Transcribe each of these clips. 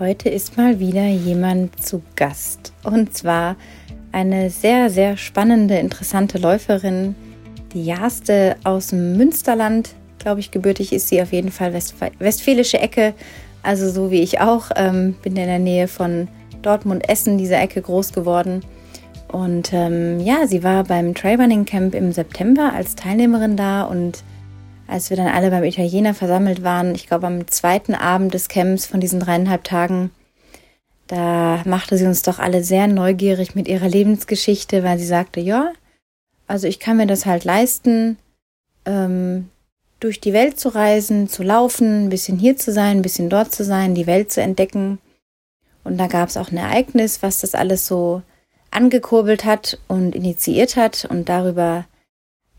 Heute ist mal wieder jemand zu Gast. Und zwar eine sehr, sehr spannende, interessante Läuferin, die Jaste aus dem Münsterland. Glaube ich, gebürtig ist sie auf jeden Fall Westf westfälische Ecke. Also so wie ich auch. Ähm, bin in der Nähe von Dortmund-Essen, diese Ecke, groß geworden. Und ähm, ja, sie war beim Trailrunning Camp im September als Teilnehmerin da und als wir dann alle beim Italiener versammelt waren, ich glaube am zweiten Abend des Camps von diesen dreieinhalb Tagen, da machte sie uns doch alle sehr neugierig mit ihrer Lebensgeschichte, weil sie sagte, ja, also ich kann mir das halt leisten, ähm, durch die Welt zu reisen, zu laufen, ein bisschen hier zu sein, ein bisschen dort zu sein, die Welt zu entdecken. Und da gab es auch ein Ereignis, was das alles so angekurbelt hat und initiiert hat. Und darüber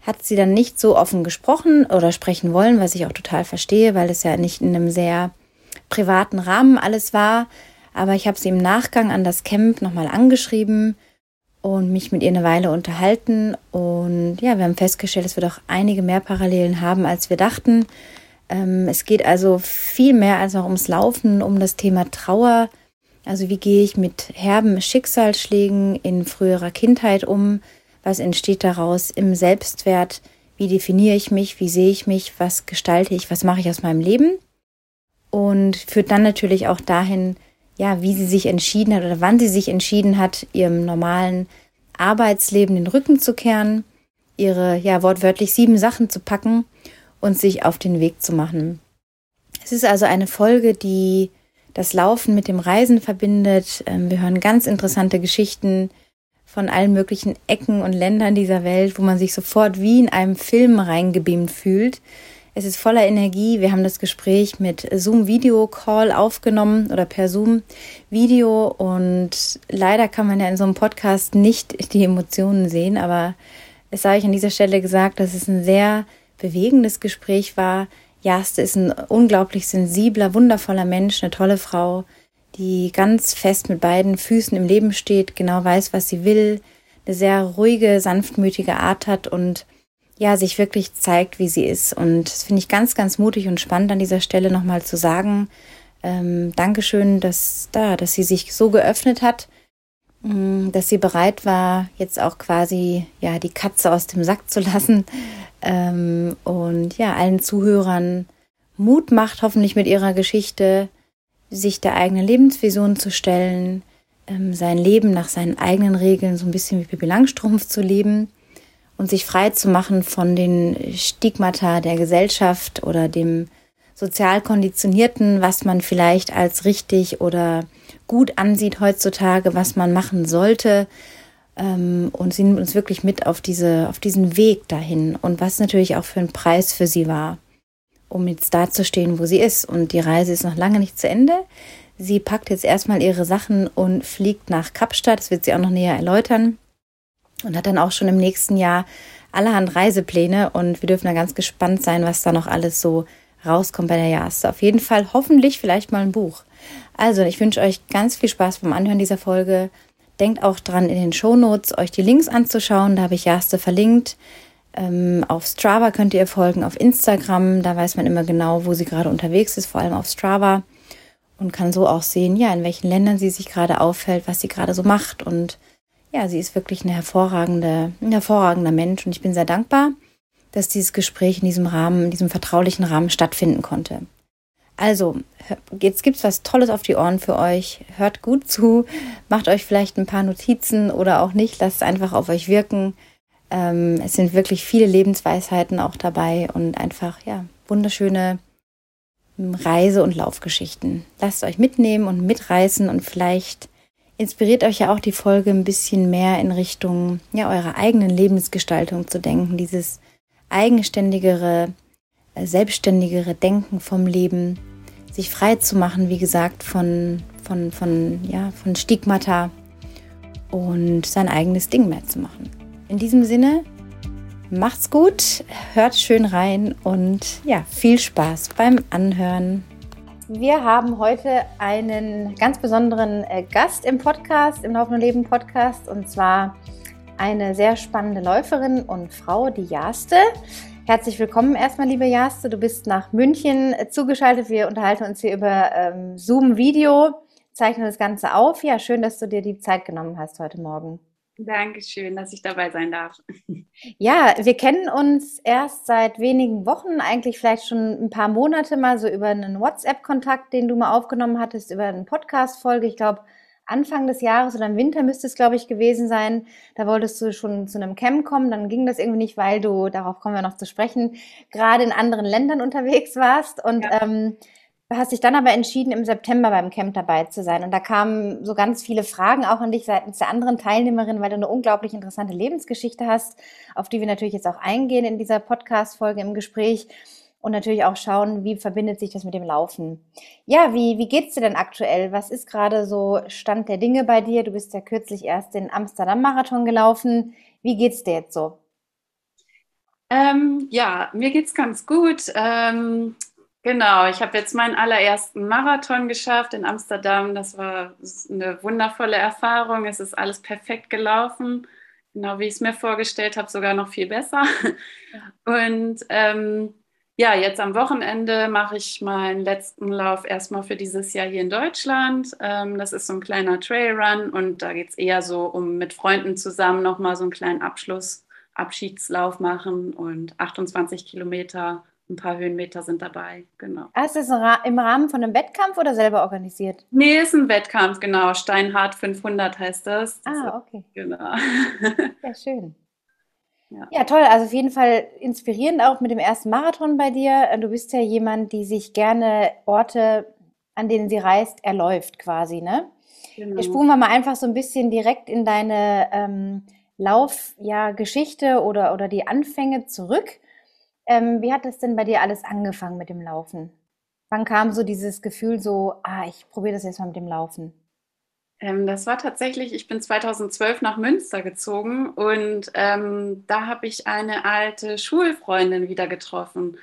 hat sie dann nicht so offen gesprochen oder sprechen wollen, was ich auch total verstehe, weil es ja nicht in einem sehr privaten Rahmen alles war. Aber ich habe sie im Nachgang an das Camp nochmal angeschrieben und mich mit ihr eine Weile unterhalten. Und ja, wir haben festgestellt, dass wir doch einige mehr Parallelen haben, als wir dachten. Ähm, es geht also viel mehr als auch ums Laufen, um das Thema Trauer. Also wie gehe ich mit herben Schicksalsschlägen in früherer Kindheit um? Was entsteht daraus im Selbstwert? Wie definiere ich mich? Wie sehe ich mich? Was gestalte ich? Was mache ich aus meinem Leben? Und führt dann natürlich auch dahin, ja, wie sie sich entschieden hat oder wann sie sich entschieden hat, ihrem normalen Arbeitsleben den Rücken zu kehren, ihre, ja, wortwörtlich sieben Sachen zu packen und sich auf den Weg zu machen. Es ist also eine Folge, die das Laufen mit dem Reisen verbindet. Ähm, wir hören ganz interessante Geschichten von allen möglichen Ecken und Ländern dieser Welt, wo man sich sofort wie in einem Film reingebeamt fühlt. Es ist voller Energie. Wir haben das Gespräch mit Zoom Video Call aufgenommen oder per Zoom Video und leider kann man ja in so einem Podcast nicht die Emotionen sehen, aber es sei euch an dieser Stelle gesagt, dass es ein sehr bewegendes Gespräch war. Jaste ist ein unglaublich sensibler, wundervoller Mensch, eine tolle Frau, die ganz fest mit beiden Füßen im Leben steht, genau weiß, was sie will, eine sehr ruhige, sanftmütige Art hat und ja, sich wirklich zeigt, wie sie ist. Und das finde ich ganz, ganz mutig und spannend an dieser Stelle nochmal zu sagen. Ähm, Dankeschön, dass da, dass sie sich so geöffnet hat, mm, dass sie bereit war, jetzt auch quasi ja die Katze aus dem Sack zu lassen ähm, und ja allen Zuhörern Mut macht, hoffentlich mit ihrer Geschichte sich der eigenen Lebensvision zu stellen, ähm, sein Leben nach seinen eigenen Regeln so ein bisschen wie Pippi Langstrumpf zu leben und sich frei zu machen von den Stigmata der Gesellschaft oder dem sozial konditionierten, was man vielleicht als richtig oder gut ansieht heutzutage, was man machen sollte. Ähm, und sie nimmt uns wirklich mit auf diese, auf diesen Weg dahin und was natürlich auch für ein Preis für sie war um jetzt dazustehen, wo sie ist. Und die Reise ist noch lange nicht zu Ende. Sie packt jetzt erstmal ihre Sachen und fliegt nach Kapstadt. Das wird sie auch noch näher erläutern. Und hat dann auch schon im nächsten Jahr allerhand Reisepläne. Und wir dürfen da ganz gespannt sein, was da noch alles so rauskommt bei der Jaste. Auf jeden Fall hoffentlich vielleicht mal ein Buch. Also, ich wünsche euch ganz viel Spaß beim Anhören dieser Folge. Denkt auch dran, in den Shownotes euch die Links anzuschauen. Da habe ich Jaste verlinkt. Ähm, auf Strava könnt ihr folgen, auf Instagram, da weiß man immer genau, wo sie gerade unterwegs ist, vor allem auf Strava und kann so auch sehen, ja, in welchen Ländern sie sich gerade auffällt, was sie gerade so macht und ja, sie ist wirklich eine hervorragende, ein hervorragender Mensch und ich bin sehr dankbar, dass dieses Gespräch in diesem Rahmen, in diesem vertraulichen Rahmen stattfinden konnte. Also, jetzt gibt's was Tolles auf die Ohren für euch. Hört gut zu, macht euch vielleicht ein paar Notizen oder auch nicht, lasst es einfach auf euch wirken. Ähm, es sind wirklich viele Lebensweisheiten auch dabei und einfach, ja, wunderschöne hm, Reise- und Laufgeschichten. Lasst euch mitnehmen und mitreißen und vielleicht inspiriert euch ja auch die Folge ein bisschen mehr in Richtung, ja, eurer eigenen Lebensgestaltung zu denken, dieses eigenständigere, äh, selbstständigere Denken vom Leben, sich frei zu machen, wie gesagt, von, von, von, ja, von Stigmata und sein eigenes Ding mehr zu machen. In diesem Sinne, macht's gut, hört schön rein und ja, viel Spaß beim Anhören. Wir haben heute einen ganz besonderen äh, Gast im Podcast, im Laufenden Leben Podcast, und zwar eine sehr spannende Läuferin und Frau, die Jaste. Herzlich willkommen erstmal, liebe Jaste. Du bist nach München zugeschaltet. Wir unterhalten uns hier über ähm, Zoom-Video. zeichnen das Ganze auf. Ja, schön, dass du dir die Zeit genommen hast heute Morgen. Dankeschön, dass ich dabei sein darf. Ja, wir kennen uns erst seit wenigen Wochen, eigentlich vielleicht schon ein paar Monate mal so über einen WhatsApp-Kontakt, den du mal aufgenommen hattest, über eine Podcast-Folge. Ich glaube, Anfang des Jahres oder im Winter müsste es, glaube ich, gewesen sein. Da wolltest du schon zu einem Camp kommen, dann ging das irgendwie nicht, weil du, darauf kommen wir noch zu sprechen, gerade in anderen Ländern unterwegs warst. Und ja. ähm, hast dich dann aber entschieden, im September beim Camp dabei zu sein. Und da kamen so ganz viele Fragen auch an dich seitens der anderen Teilnehmerinnen, weil du eine unglaublich interessante Lebensgeschichte hast, auf die wir natürlich jetzt auch eingehen in dieser Podcast-Folge im Gespräch und natürlich auch schauen, wie verbindet sich das mit dem Laufen. Ja, wie, wie geht's dir denn aktuell? Was ist gerade so Stand der Dinge bei dir? Du bist ja kürzlich erst den Amsterdam-Marathon gelaufen. Wie geht's dir jetzt so? Ähm, ja, mir geht's ganz gut. Ähm, genau, ich habe jetzt meinen allerersten Marathon geschafft in Amsterdam. Das war eine wundervolle Erfahrung. Es ist alles perfekt gelaufen. Genau wie ich es mir vorgestellt habe, sogar noch viel besser. Und ähm, ja, jetzt am Wochenende mache ich meinen letzten Lauf erstmal für dieses Jahr hier in Deutschland. Ähm, das ist so ein kleiner Trailrun und da geht es eher so um mit Freunden zusammen nochmal so einen kleinen Abschluss, Abschiedslauf machen und 28 Kilometer, ein paar Höhenmeter sind dabei, genau. Ah, ist das im Rahmen von einem Wettkampf oder selber organisiert? Nee, ist ein Wettkampf, genau. Steinhardt 500 heißt das. das ah, okay. Ist, genau. Ja, schön. Ja. ja, toll. Also auf jeden Fall inspirierend auch mit dem ersten Marathon bei dir. Du bist ja jemand, die sich gerne Orte, an denen sie reist, erläuft quasi, ne? Genau. Wir spulen wir mal einfach so ein bisschen direkt in deine ähm, Laufgeschichte ja, oder, oder die Anfänge zurück. Ähm, wie hat das denn bei dir alles angefangen mit dem Laufen? Wann kam so dieses Gefühl so, ah, ich probiere das jetzt mal mit dem Laufen? Ähm, das war tatsächlich, ich bin 2012 nach Münster gezogen und ähm, da habe ich eine alte Schulfreundin wieder getroffen.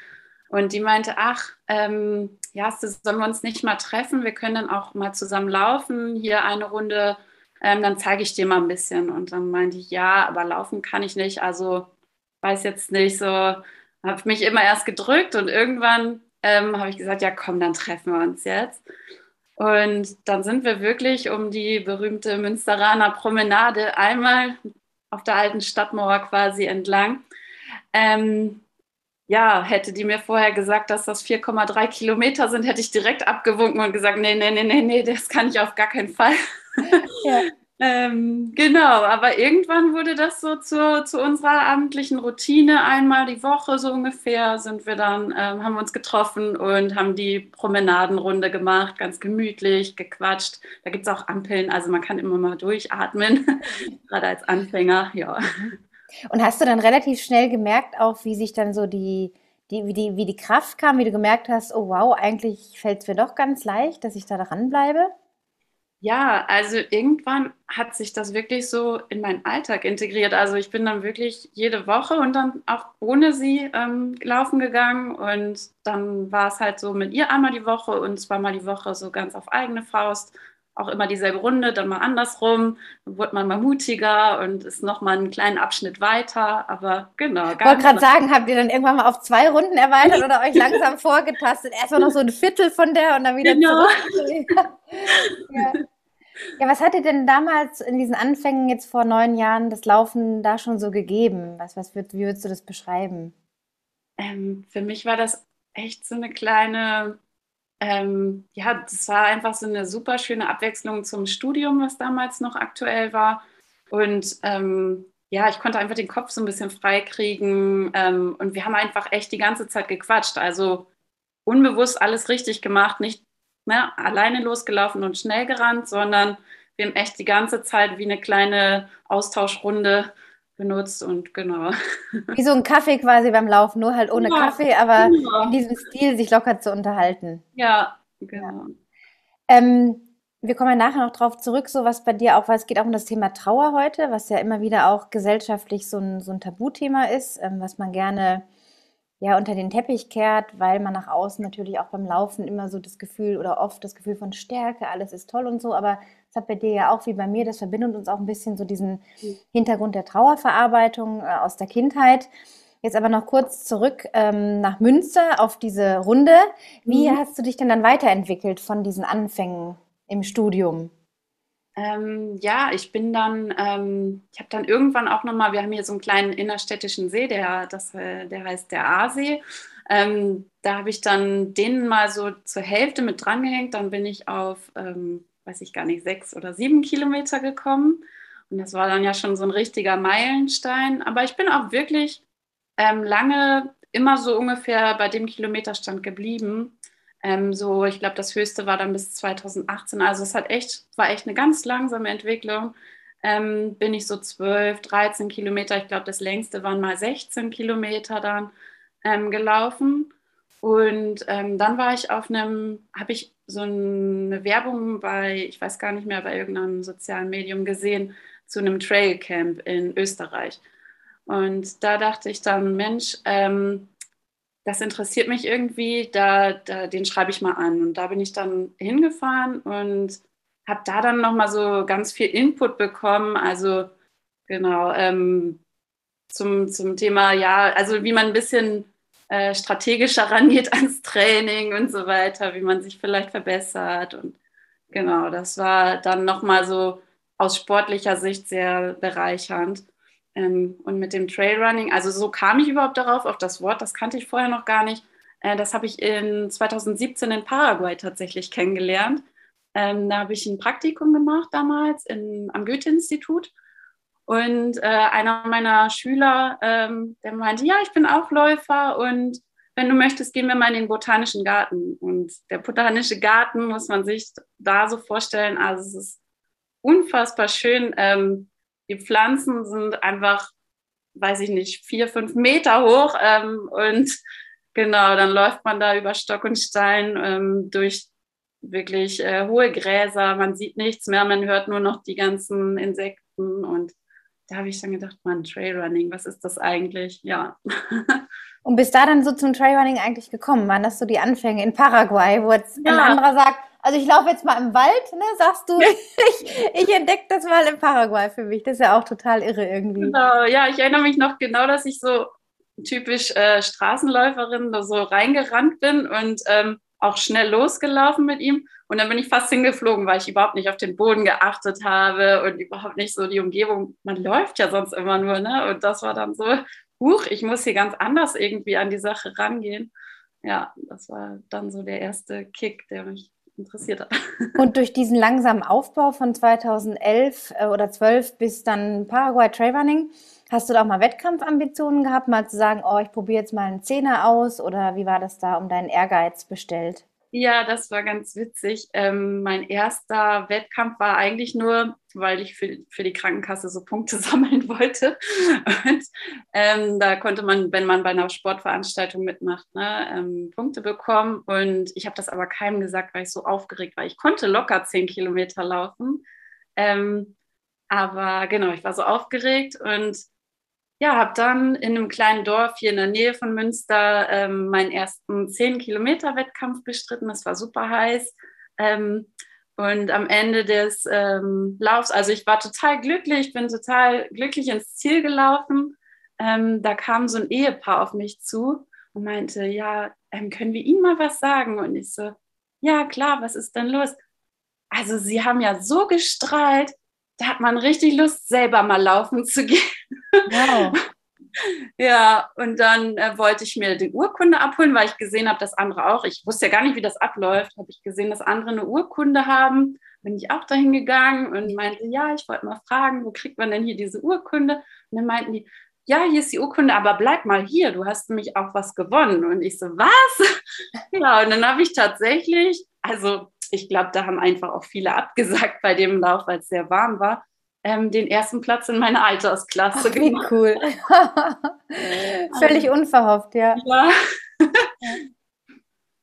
Und die meinte, ach, ähm, ja, sollen wir uns nicht mal treffen? Wir können dann auch mal zusammen laufen, hier eine Runde, ähm, dann zeige ich dir mal ein bisschen. Und dann meinte ich, ja, aber laufen kann ich nicht, also weiß jetzt nicht, so habe mich immer erst gedrückt und irgendwann ähm, habe ich gesagt, ja, komm, dann treffen wir uns jetzt. Und dann sind wir wirklich um die berühmte Münsteraner Promenade einmal auf der alten Stadtmauer quasi entlang. Ähm, ja, hätte die mir vorher gesagt, dass das 4,3 Kilometer sind, hätte ich direkt abgewunken und gesagt, nee, nee, nee, nee, nee, das kann ich auf gar keinen Fall. Ja. Ähm, genau, aber irgendwann wurde das so zu, zu, unserer abendlichen Routine. Einmal die Woche so ungefähr sind wir dann, ähm, haben wir uns getroffen und haben die Promenadenrunde gemacht, ganz gemütlich, gequatscht. Da gibt es auch Ampeln, also man kann immer mal durchatmen, gerade als Anfänger, ja. Und hast du dann relativ schnell gemerkt, auch wie sich dann so die, die, wie, die, wie die Kraft kam, wie du gemerkt hast, oh wow, eigentlich fällt es mir doch ganz leicht, dass ich da dranbleibe? Ja, also irgendwann hat sich das wirklich so in meinen Alltag integriert. Also ich bin dann wirklich jede Woche und dann auch ohne sie ähm, laufen gegangen und dann war es halt so mit ihr einmal die Woche und zweimal die Woche so ganz auf eigene Faust. Auch immer dieselbe Runde, dann mal andersrum. Dann wurde man mal mutiger und ist nochmal einen kleinen Abschnitt weiter. Aber genau. Ich wollte gerade sagen, habt ihr dann irgendwann mal auf zwei Runden erweitert oder euch langsam vorgetastet? Erstmal noch so ein Viertel von der und dann wieder genau. zurück. ja. Ja, was hat dir denn damals in diesen Anfängen jetzt vor neun Jahren das Laufen da schon so gegeben? Was, was würd, wie würdest du das beschreiben? Ähm, für mich war das echt so eine kleine, ähm, ja, das war einfach so eine super schöne Abwechslung zum Studium, was damals noch aktuell war. Und ähm, ja, ich konnte einfach den Kopf so ein bisschen freikriegen. Ähm, und wir haben einfach echt die ganze Zeit gequatscht. Also unbewusst alles richtig gemacht, nicht ne, alleine losgelaufen und schnell gerannt, sondern wir haben echt die ganze Zeit wie eine kleine Austauschrunde benutzt und genau. Wie so ein Kaffee quasi beim Laufen, nur halt ohne ja, Kaffee, aber genau. in diesem Stil sich locker zu unterhalten. Ja, genau. Ja. Ähm, wir kommen ja nachher noch drauf zurück, so was bei dir auch, weil es geht auch um das Thema Trauer heute, was ja immer wieder auch gesellschaftlich so ein, so ein Tabuthema ist, ähm, was man gerne ja unter den Teppich kehrt, weil man nach außen natürlich auch beim Laufen immer so das Gefühl oder oft das Gefühl von Stärke, alles ist toll und so, aber das hat bei dir ja auch wie bei mir, das verbindet uns auch ein bisschen so diesen mhm. Hintergrund der Trauerverarbeitung äh, aus der Kindheit. Jetzt aber noch kurz zurück ähm, nach Münster auf diese Runde. Wie mhm. hast du dich denn dann weiterentwickelt von diesen Anfängen im Studium? Ähm, ja, ich bin dann, ähm, ich habe dann irgendwann auch nochmal, wir haben hier so einen kleinen innerstädtischen See, der, das, äh, der heißt der Aasee. Ähm, da habe ich dann den mal so zur Hälfte mit drangehängt. Dann bin ich auf, ähm, weiß ich gar nicht, sechs oder sieben Kilometer gekommen. Und das war dann ja schon so ein richtiger Meilenstein. Aber ich bin auch wirklich ähm, lange immer so ungefähr bei dem Kilometerstand geblieben. Ähm, so, ich glaube, das höchste war dann bis 2018. Also es hat echt, war echt eine ganz langsame Entwicklung. Ähm, bin ich so 12, 13 Kilometer, ich glaube, das längste waren mal 16 Kilometer dann ähm, gelaufen. Und ähm, dann war ich auf einem, habe ich so eine Werbung bei, ich weiß gar nicht mehr, bei irgendeinem sozialen Medium gesehen, zu einem Trailcamp in Österreich. Und da dachte ich dann, Mensch, ähm, das interessiert mich irgendwie, da, da, den schreibe ich mal an. Und da bin ich dann hingefahren und habe da dann nochmal so ganz viel Input bekommen. Also genau, ähm, zum, zum Thema, ja, also wie man ein bisschen äh, strategischer rangeht ans Training und so weiter, wie man sich vielleicht verbessert. Und genau, das war dann nochmal so aus sportlicher Sicht sehr bereichernd. Ähm, und mit dem Trailrunning, also so kam ich überhaupt darauf, auf das Wort, das kannte ich vorher noch gar nicht. Äh, das habe ich in 2017 in Paraguay tatsächlich kennengelernt. Ähm, da habe ich ein Praktikum gemacht damals in, am Goethe-Institut. Und äh, einer meiner Schüler, ähm, der meinte, ja, ich bin auch Läufer und wenn du möchtest, gehen wir mal in den Botanischen Garten. Und der Botanische Garten muss man sich da so vorstellen, also es ist unfassbar schön. Ähm, die Pflanzen sind einfach, weiß ich nicht, vier, fünf Meter hoch. Ähm, und genau, dann läuft man da über Stock und Stein ähm, durch wirklich äh, hohe Gräser. Man sieht nichts mehr, man hört nur noch die ganzen Insekten. Und da habe ich dann gedacht, man, Trailrunning, was ist das eigentlich? Ja. Und bist da dann so zum Trailrunning eigentlich gekommen? Waren das so die Anfänge in Paraguay, wo jetzt ja. ein anderer sagt, also ich laufe jetzt mal im Wald, ne, sagst du, ich, ich entdecke das mal in Paraguay für mich. Das ist ja auch total irre irgendwie. Genau, ja, ich erinnere mich noch genau, dass ich so typisch äh, Straßenläuferin da so reingerannt bin und ähm, auch schnell losgelaufen mit ihm. Und dann bin ich fast hingeflogen, weil ich überhaupt nicht auf den Boden geachtet habe und überhaupt nicht so die Umgebung. Man läuft ja sonst immer nur, ne? Und das war dann so, huch, ich muss hier ganz anders irgendwie an die Sache rangehen. Ja, das war dann so der erste Kick, der mich interessiert hat. Und durch diesen langsamen Aufbau von 2011 äh, oder 12 bis dann Paraguay Trailrunning, hast du da auch mal Wettkampfambitionen gehabt, mal zu sagen, oh, ich probiere jetzt mal einen Zehner aus oder wie war das da um deinen Ehrgeiz bestellt? Ja, das war ganz witzig. Ähm, mein erster Wettkampf war eigentlich nur, weil ich für, für die Krankenkasse so Punkte sammeln wollte. Und ähm, da konnte man, wenn man bei einer Sportveranstaltung mitmacht, ne, ähm, Punkte bekommen. Und ich habe das aber keinem gesagt, weil ich so aufgeregt war. Ich konnte locker zehn Kilometer laufen. Ähm, aber genau, ich war so aufgeregt und ja, habe dann in einem kleinen Dorf hier in der Nähe von Münster ähm, meinen ersten 10-Kilometer-Wettkampf bestritten. Das war super heiß. Ähm, und am Ende des ähm, Laufs, also ich war total glücklich, bin total glücklich ins Ziel gelaufen. Ähm, da kam so ein Ehepaar auf mich zu und meinte, ja, ähm, können wir Ihnen mal was sagen? Und ich so, ja, klar, was ist denn los? Also Sie haben ja so gestrahlt, da hat man richtig Lust, selber mal laufen zu gehen. Wow. Ja, und dann äh, wollte ich mir die Urkunde abholen, weil ich gesehen habe, dass andere auch, ich wusste ja gar nicht, wie das abläuft, habe ich gesehen, dass andere eine Urkunde haben. Bin ich auch dahin gegangen und meinte, ja, ich wollte mal fragen, wo kriegt man denn hier diese Urkunde? Und dann meinten die, ja, hier ist die Urkunde, aber bleib mal hier, du hast nämlich auch was gewonnen. Und ich so, was? ja, und dann habe ich tatsächlich, also ich glaube, da haben einfach auch viele abgesagt bei dem Lauf, weil es sehr warm war, ähm, den ersten Platz in meiner Altersklasse Ach, wie gemacht. cool. Völlig unverhofft, ja. Ja.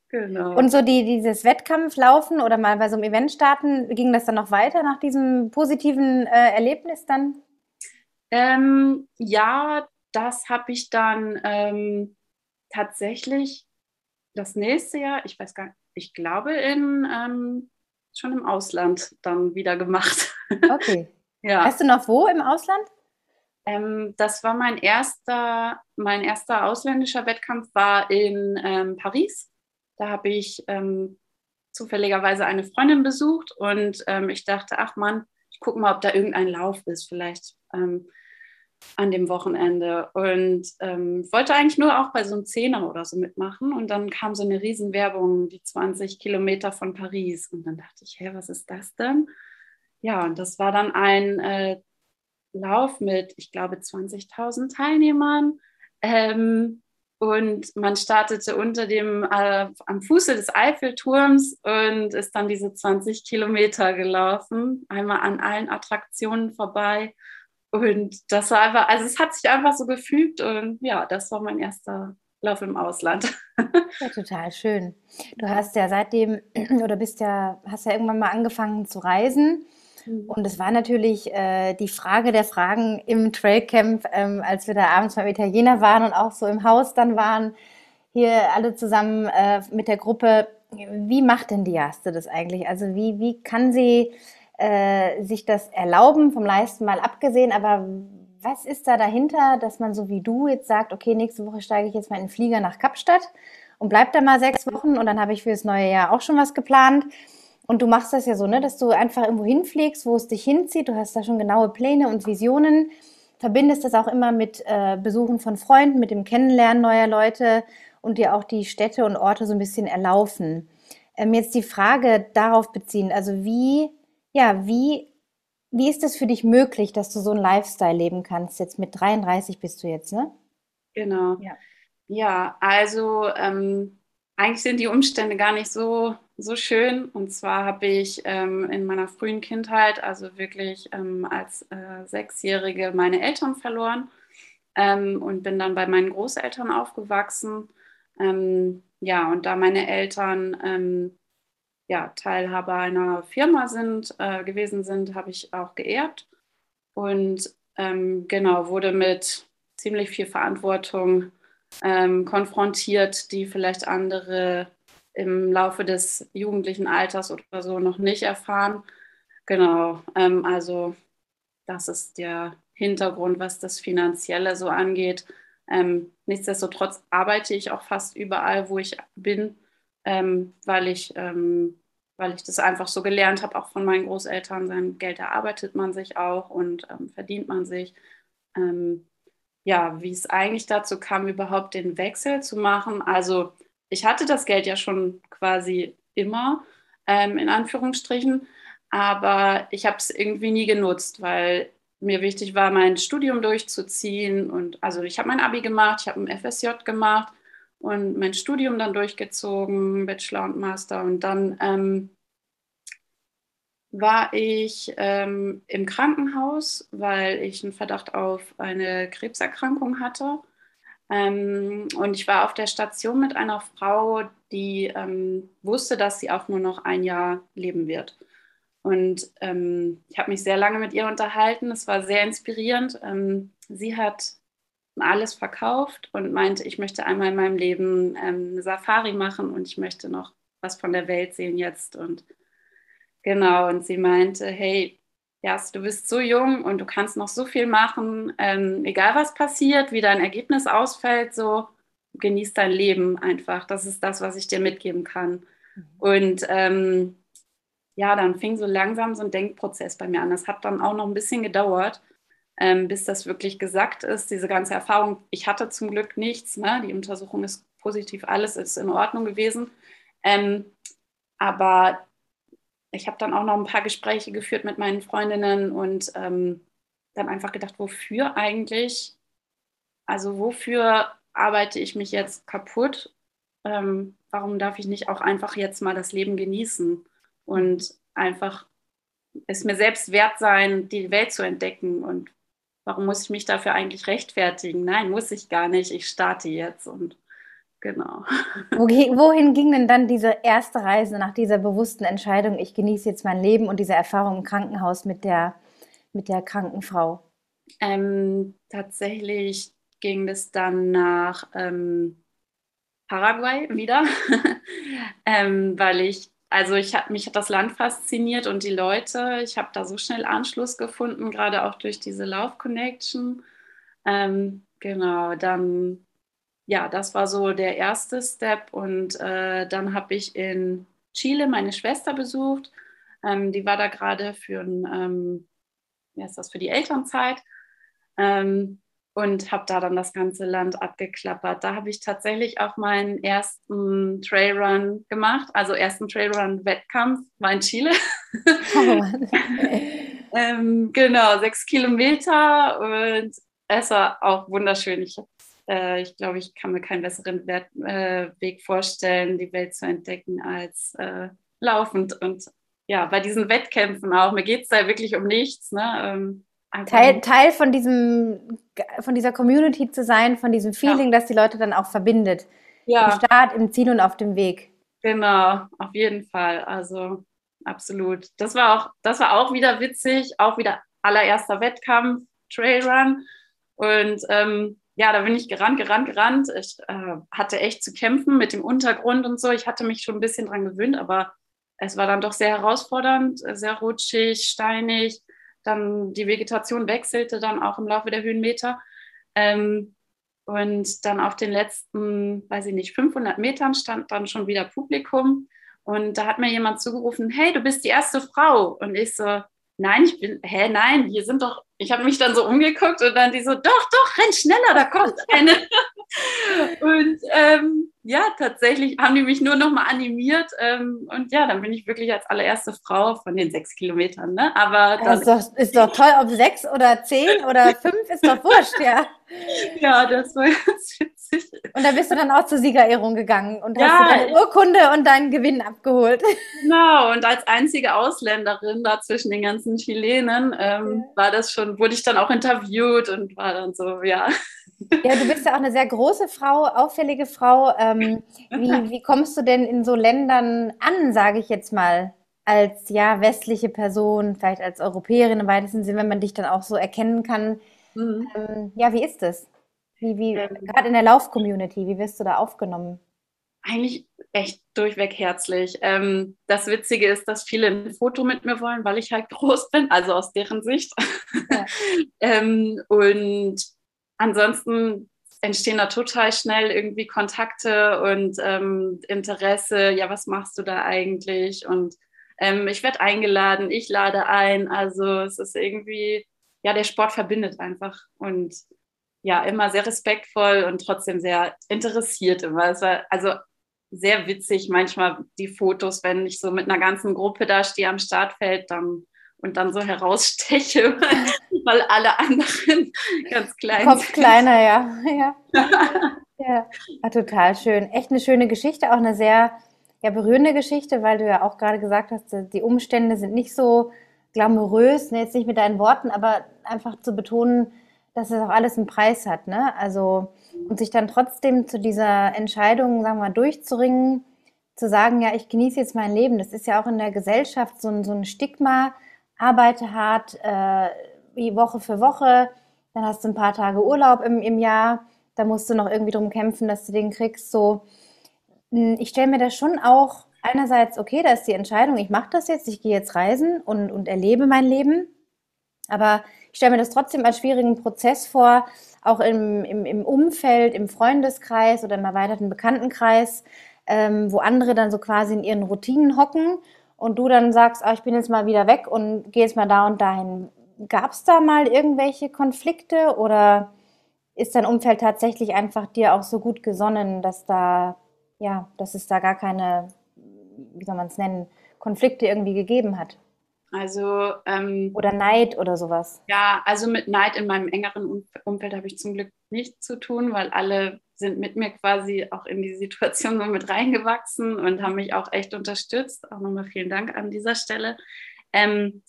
Genau. Und so die, dieses Wettkampflaufen oder mal bei so einem Event starten, ging das dann noch weiter nach diesem positiven äh, Erlebnis dann? Ähm, ja, das habe ich dann ähm, tatsächlich das nächste Jahr, ich weiß gar nicht, ich glaube, in, ähm, schon im Ausland dann wieder gemacht. Okay. Ja. Weißt du noch wo im Ausland? Ähm, das war mein erster, mein erster ausländischer Wettkampf war in ähm, Paris. Da habe ich ähm, zufälligerweise eine Freundin besucht und ähm, ich dachte, ach Mann, ich gucke mal, ob da irgendein Lauf ist, vielleicht ähm, an dem Wochenende. Und ähm, wollte eigentlich nur auch bei so einem Zehner oder so mitmachen. Und dann kam so eine Riesenwerbung, die 20 Kilometer von Paris. Und dann dachte ich, hä, was ist das denn? Ja, und das war dann ein äh, Lauf mit, ich glaube, 20.000 Teilnehmern. Ähm, und man startete unter dem, äh, am Fuße des Eiffelturms und ist dann diese 20 Kilometer gelaufen, einmal an allen Attraktionen vorbei. Und das war einfach, also es hat sich einfach so gefügt und ja, das war mein erster Lauf im Ausland. Ja, total schön. Du hast ja seitdem oder bist ja, hast ja irgendwann mal angefangen zu reisen. Mhm. Und es war natürlich äh, die Frage der Fragen im Trailcamp, ähm, als wir da abends beim Italiener waren und auch so im Haus dann waren, hier alle zusammen äh, mit der Gruppe. Wie macht denn die Jaste das eigentlich? Also wie, wie kann sie äh, sich das erlauben, vom Leisten mal abgesehen, aber was ist da dahinter, dass man so wie du jetzt sagt, okay, nächste Woche steige ich jetzt mal in den Flieger nach Kapstadt und bleib da mal sechs Wochen und dann habe ich für das neue Jahr auch schon was geplant. Und du machst das ja so, ne, dass du einfach irgendwo hinfliegst, wo es dich hinzieht. Du hast da schon genaue Pläne und Visionen. Verbindest das auch immer mit äh, Besuchen von Freunden, mit dem Kennenlernen neuer Leute und dir auch die Städte und Orte so ein bisschen erlaufen. Ähm, jetzt die Frage darauf beziehen, also wie, ja, wie, wie ist es für dich möglich, dass du so einen Lifestyle leben kannst? Jetzt mit 33 bist du jetzt, ne? Genau. Ja, ja also ähm, eigentlich sind die Umstände gar nicht so so schön. Und zwar habe ich ähm, in meiner frühen Kindheit, also wirklich ähm, als äh, Sechsjährige, meine Eltern verloren ähm, und bin dann bei meinen Großeltern aufgewachsen. Ähm, ja, und da meine Eltern ähm, ja, Teilhaber einer Firma sind, äh, gewesen sind, habe ich auch geerbt. Und ähm, genau, wurde mit ziemlich viel Verantwortung konfrontiert, die vielleicht andere im Laufe des jugendlichen Alters oder so noch nicht erfahren. Genau, ähm, also das ist der Hintergrund, was das Finanzielle so angeht. Ähm, nichtsdestotrotz arbeite ich auch fast überall, wo ich bin, ähm, weil, ich, ähm, weil ich das einfach so gelernt habe, auch von meinen Großeltern. Sein Geld erarbeitet man sich auch und ähm, verdient man sich. Ähm, ja, wie es eigentlich dazu kam, überhaupt den Wechsel zu machen. Also ich hatte das Geld ja schon quasi immer, ähm, in Anführungsstrichen, aber ich habe es irgendwie nie genutzt, weil mir wichtig war, mein Studium durchzuziehen. Und also ich habe mein Abi gemacht, ich habe ein FSJ gemacht und mein Studium dann durchgezogen, Bachelor und Master. Und dann ähm, war ich ähm, im Krankenhaus, weil ich einen Verdacht auf eine Krebserkrankung hatte. Ähm, und ich war auf der Station mit einer Frau, die ähm, wusste, dass sie auch nur noch ein Jahr leben wird. Und ähm, ich habe mich sehr lange mit ihr unterhalten. Es war sehr inspirierend. Ähm, sie hat alles verkauft und meinte, ich möchte einmal in meinem Leben ähm, eine Safari machen und ich möchte noch was von der Welt sehen jetzt. Und genau, und sie meinte, hey, ja, du bist so jung und du kannst noch so viel machen, ähm, egal was passiert, wie dein Ergebnis ausfällt, so genieß dein Leben einfach. Das ist das, was ich dir mitgeben kann. Mhm. Und ähm, ja, dann fing so langsam so ein Denkprozess bei mir an. Das hat dann auch noch ein bisschen gedauert, ähm, bis das wirklich gesagt ist. Diese ganze Erfahrung, ich hatte zum Glück nichts. Ne? Die Untersuchung ist positiv, alles ist in Ordnung gewesen. Ähm, aber ich habe dann auch noch ein paar Gespräche geführt mit meinen Freundinnen und ähm, dann einfach gedacht, wofür eigentlich? Also wofür arbeite ich mich jetzt kaputt? Ähm, warum darf ich nicht auch einfach jetzt mal das Leben genießen und einfach es mir selbst wert sein, die Welt zu entdecken? Und warum muss ich mich dafür eigentlich rechtfertigen? Nein, muss ich gar nicht. Ich starte jetzt und Genau. Wohin ging denn dann diese erste Reise nach dieser bewussten Entscheidung, ich genieße jetzt mein Leben und diese Erfahrung im Krankenhaus mit der, mit der kranken Frau? Ähm, tatsächlich ging es dann nach ähm, Paraguay wieder, ähm, weil ich, also ich habe mich hat das Land fasziniert und die Leute. Ich habe da so schnell Anschluss gefunden, gerade auch durch diese Love Connection. Ähm, genau, dann ja, das war so der erste Step. Und äh, dann habe ich in Chile meine Schwester besucht. Ähm, die war da gerade für ein, ähm, wie heißt das, für die Elternzeit. Ähm, und habe da dann das ganze Land abgeklappert. Da habe ich tatsächlich auch meinen ersten Trailrun gemacht, also ersten Trailrun-Wettkampf war in Chile. Ähm, genau, sechs Kilometer und es war auch wunderschön. Ich, äh, ich glaube, ich kann mir keinen besseren Wert, äh, Weg vorstellen, die Welt zu entdecken als äh, laufend und ja, bei diesen Wettkämpfen auch. Mir geht es da wirklich um nichts. Ne? Ähm, Teil, Teil von diesem, von dieser Community zu sein, von diesem Feeling, ja. das die Leute dann auch verbindet. Ja. Im Start, im Ziel und auf dem Weg. Genau, auf jeden Fall. Also absolut. Das war auch, das war auch wieder witzig, auch wieder allererster Wettkampf, Trailrun. Und ähm, ja, da bin ich gerannt, gerannt, gerannt. Ich äh, hatte echt zu kämpfen mit dem Untergrund und so. Ich hatte mich schon ein bisschen dran gewöhnt, aber es war dann doch sehr herausfordernd, sehr rutschig, steinig dann die Vegetation wechselte dann auch im Laufe der Höhenmeter. Ähm, und dann auf den letzten, weiß ich nicht, 500 Metern stand dann schon wieder Publikum. Und da hat mir jemand zugerufen, hey, du bist die erste Frau. Und ich so, nein, ich bin, hä, nein, wir sind doch, ich habe mich dann so umgeguckt und dann die so, doch, doch, renn schneller, da kommt eine. und ähm, ja, tatsächlich haben die mich nur noch mal animiert ähm, und ja, dann bin ich wirklich als allererste Frau von den sechs Kilometern. Ne? Aber das ist doch, ist doch toll, ob sechs oder zehn oder fünf ist doch wurscht, ja. ja, das war ganz witzig. Und da bist du dann auch zur Siegerehrung gegangen und ja, hast deine Urkunde und deinen Gewinn abgeholt. Genau, und als einzige Ausländerin da zwischen den ganzen Chilenen ähm, ja. war das schon, wurde ich dann auch interviewt und war dann so, ja. Ja, du bist ja auch eine sehr große Frau, auffällige Frau. Ähm, wie, wie kommst du denn in so Ländern an, sage ich jetzt mal, als ja westliche Person, vielleicht als Europäerin im weitesten Sinne, wenn man dich dann auch so erkennen kann? Mhm. Ähm, ja, wie ist es? Wie, wie, ähm, gerade in der Lauf-Community, wie wirst du da aufgenommen? Eigentlich echt durchweg herzlich. Ähm, das Witzige ist, dass viele ein Foto mit mir wollen, weil ich halt groß bin, also aus deren Sicht. Ja. ähm, und ansonsten entstehen da total schnell irgendwie Kontakte und ähm, Interesse. Ja, was machst du da eigentlich? Und ähm, ich werde eingeladen, ich lade ein. Also es ist irgendwie, ja, der Sport verbindet einfach und ja, immer sehr respektvoll und trotzdem sehr interessiert immer. Es war also sehr witzig manchmal die Fotos, wenn ich so mit einer ganzen Gruppe da stehe am Startfeld, dann und dann so heraussteche, weil alle anderen ganz klein Kopf sind. kleiner, ja. ja. ja. ja. total schön. Echt eine schöne Geschichte, auch eine sehr ja, berührende Geschichte, weil du ja auch gerade gesagt hast, die Umstände sind nicht so glamourös, ne, jetzt nicht mit deinen Worten, aber einfach zu betonen, dass es auch alles einen Preis hat. Ne? Also, und sich dann trotzdem zu dieser Entscheidung, sagen wir durchzuringen, zu sagen, ja, ich genieße jetzt mein Leben. Das ist ja auch in der Gesellschaft so ein, so ein Stigma, arbeite hart, äh, Woche für Woche, dann hast du ein paar Tage Urlaub im, im Jahr, da musst du noch irgendwie drum kämpfen, dass du den kriegst. So, hm, ich stelle mir das schon auch einerseits, okay, da ist die Entscheidung, ich mache das jetzt, ich gehe jetzt reisen und, und erlebe mein Leben. Aber ich stelle mir das trotzdem als schwierigen Prozess vor, auch im, im, im Umfeld, im Freundeskreis oder im erweiterten Bekanntenkreis, ähm, wo andere dann so quasi in ihren Routinen hocken und du dann sagst, ah, ich bin jetzt mal wieder weg und gehe jetzt mal da und dahin. Gab es da mal irgendwelche Konflikte oder ist dein Umfeld tatsächlich einfach dir auch so gut gesonnen, dass da, ja, dass es da gar keine, wie soll man es nennen, Konflikte irgendwie gegeben hat? Also ähm, oder Neid oder sowas. Ja, also mit Neid in meinem engeren Umfeld habe ich zum Glück nichts zu tun, weil alle sind mit mir quasi auch in die Situation so mit reingewachsen und haben mich auch echt unterstützt. Auch nochmal vielen Dank an dieser Stelle. Ähm,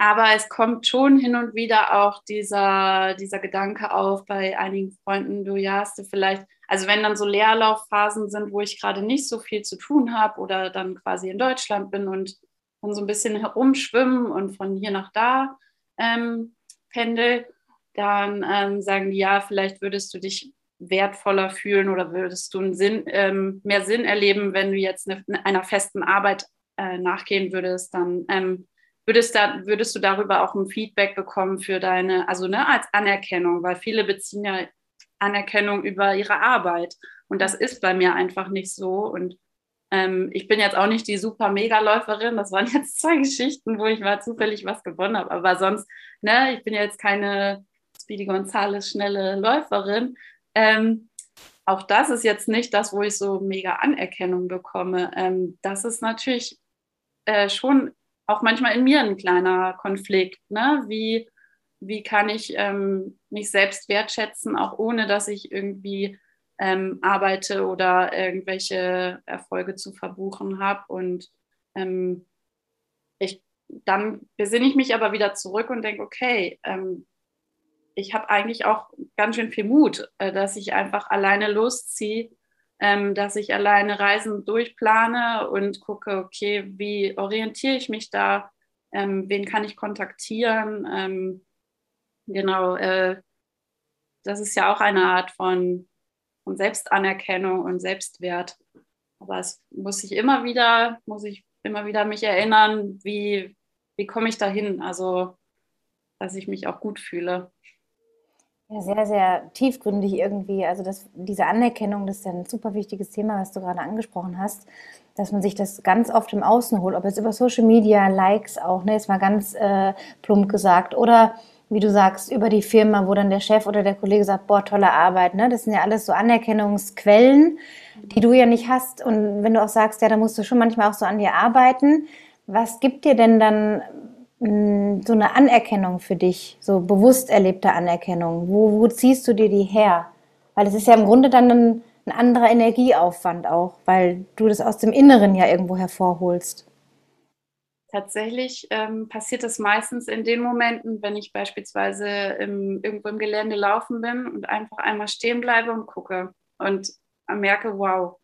aber es kommt schon hin und wieder auch dieser, dieser Gedanke auf bei einigen Freunden, du ja, hast du vielleicht, also wenn dann so Leerlaufphasen sind, wo ich gerade nicht so viel zu tun habe oder dann quasi in Deutschland bin und dann so ein bisschen herumschwimmen und von hier nach da ähm, pendel, dann ähm, sagen die, ja, vielleicht würdest du dich wertvoller fühlen oder würdest du einen Sinn, ähm, mehr Sinn erleben, wenn du jetzt eine, einer festen Arbeit äh, nachgehen würdest, dann ähm, würdest, da, würdest du darüber auch ein Feedback bekommen für deine, also ne, als Anerkennung, weil viele beziehen ja Anerkennung über ihre Arbeit und das ist bei mir einfach nicht so und Ähm, ich bin jetzt auch nicht die super Megaläuferin. Das waren jetzt zwei Geschichten, wo ich mal zufällig was gewonnen habe. Aber sonst, ne, ich bin jetzt keine Speedy Gonzales schnelle Läuferin. Ähm, auch das ist jetzt nicht das, wo ich so mega Anerkennung bekomme. Ähm, das ist natürlich äh, schon auch manchmal in mir ein kleiner Konflikt. Ne? Wie, wie kann ich ähm, mich selbst wertschätzen, auch ohne dass ich irgendwie ähm, arbeite oder irgendwelche Erfolge zu verbuchen habe. Und ähm, ich, dann besinne ich mich aber wieder zurück und denke, okay, ähm, ich habe eigentlich auch ganz schön viel Mut, äh, dass ich einfach alleine losziehe, ähm, dass ich alleine Reisen durchplane und gucke, okay, wie orientiere ich mich da, ähm, wen kann ich kontaktieren. Ähm, genau, äh, das ist ja auch eine Art von und Selbstanerkennung und Selbstwert. Aber es muss ich immer wieder, muss ich immer wieder mich erinnern, wie, wie komme ich dahin? Also, dass ich mich auch gut fühle. Ja, sehr, sehr tiefgründig irgendwie. Also das, diese Anerkennung, das ist ja ein super wichtiges Thema, was du gerade angesprochen hast, dass man sich das ganz oft im Außen holt, ob jetzt über Social Media, Likes auch, ne, ist mal ganz äh, plump gesagt, oder wie du sagst, über die Firma, wo dann der Chef oder der Kollege sagt, boah, tolle Arbeit. Ne? Das sind ja alles so Anerkennungsquellen, die du ja nicht hast. Und wenn du auch sagst, ja, da musst du schon manchmal auch so an dir arbeiten, was gibt dir denn dann mh, hm, so eine Anerkennung für dich, so bewusst erlebte Anerkennung? Wo, wo ziehst du dir die her? Weil es ist ja im Grunde dann ein, ein anderer Energieaufwand auch, weil du das aus dem Inneren ja irgendwo hervorholst. Tatsächlich ähm, passiert das meistens in den Momenten, wenn ich beispielsweise im, irgendwo im Gelände laufen bin und einfach einmal stehen bleibe und gucke und merke, wow,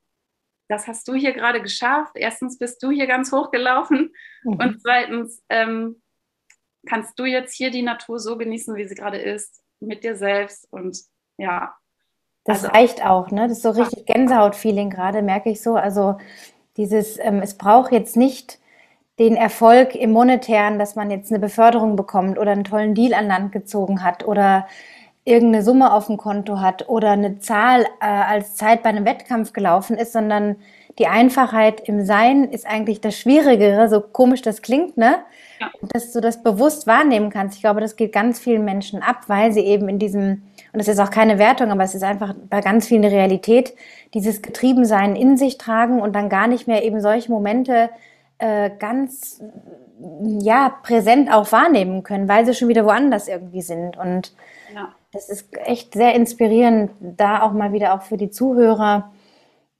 das hast du hier gerade geschafft. Erstens bist du hier ganz hoch gelaufen mhm. und zweitens ähm, kannst du jetzt hier die Natur so genießen, wie sie gerade ist, mit dir selbst und ja. Das also, reicht auch, ne? Das ist so richtig Gänsehaut-Feeling gerade, merke ich so. Also dieses, ähm, es braucht jetzt nicht den Erfolg im Monetären, dass man jetzt eine Beförderung bekommt oder einen tollen Deal an Land gezogen hat oder irgendeine Summe auf dem Konto hat oder eine Zahl äh, als Zeit bei einem Wettkampf gelaufen ist, sondern die Einfachheit im Sein ist eigentlich das Schwierigere, so komisch das klingt, ne? Ja. Dass du das bewusst wahrnehmen kannst. Ich glaube, das geht ganz vielen Menschen ab, weil sie eben in diesem, und das ist auch keine Wertung, aber es ist einfach bei ganz vielen eine Realität, dieses Getriebensein in sich tragen und dann gar nicht mehr eben solche Momente äh, ganz ja, präsent auch wahrnehmen können, weil sie schon wieder woanders irgendwie sind. Und ja. das ist echt sehr inspirierend, da auch mal wieder auch für die Zuhörer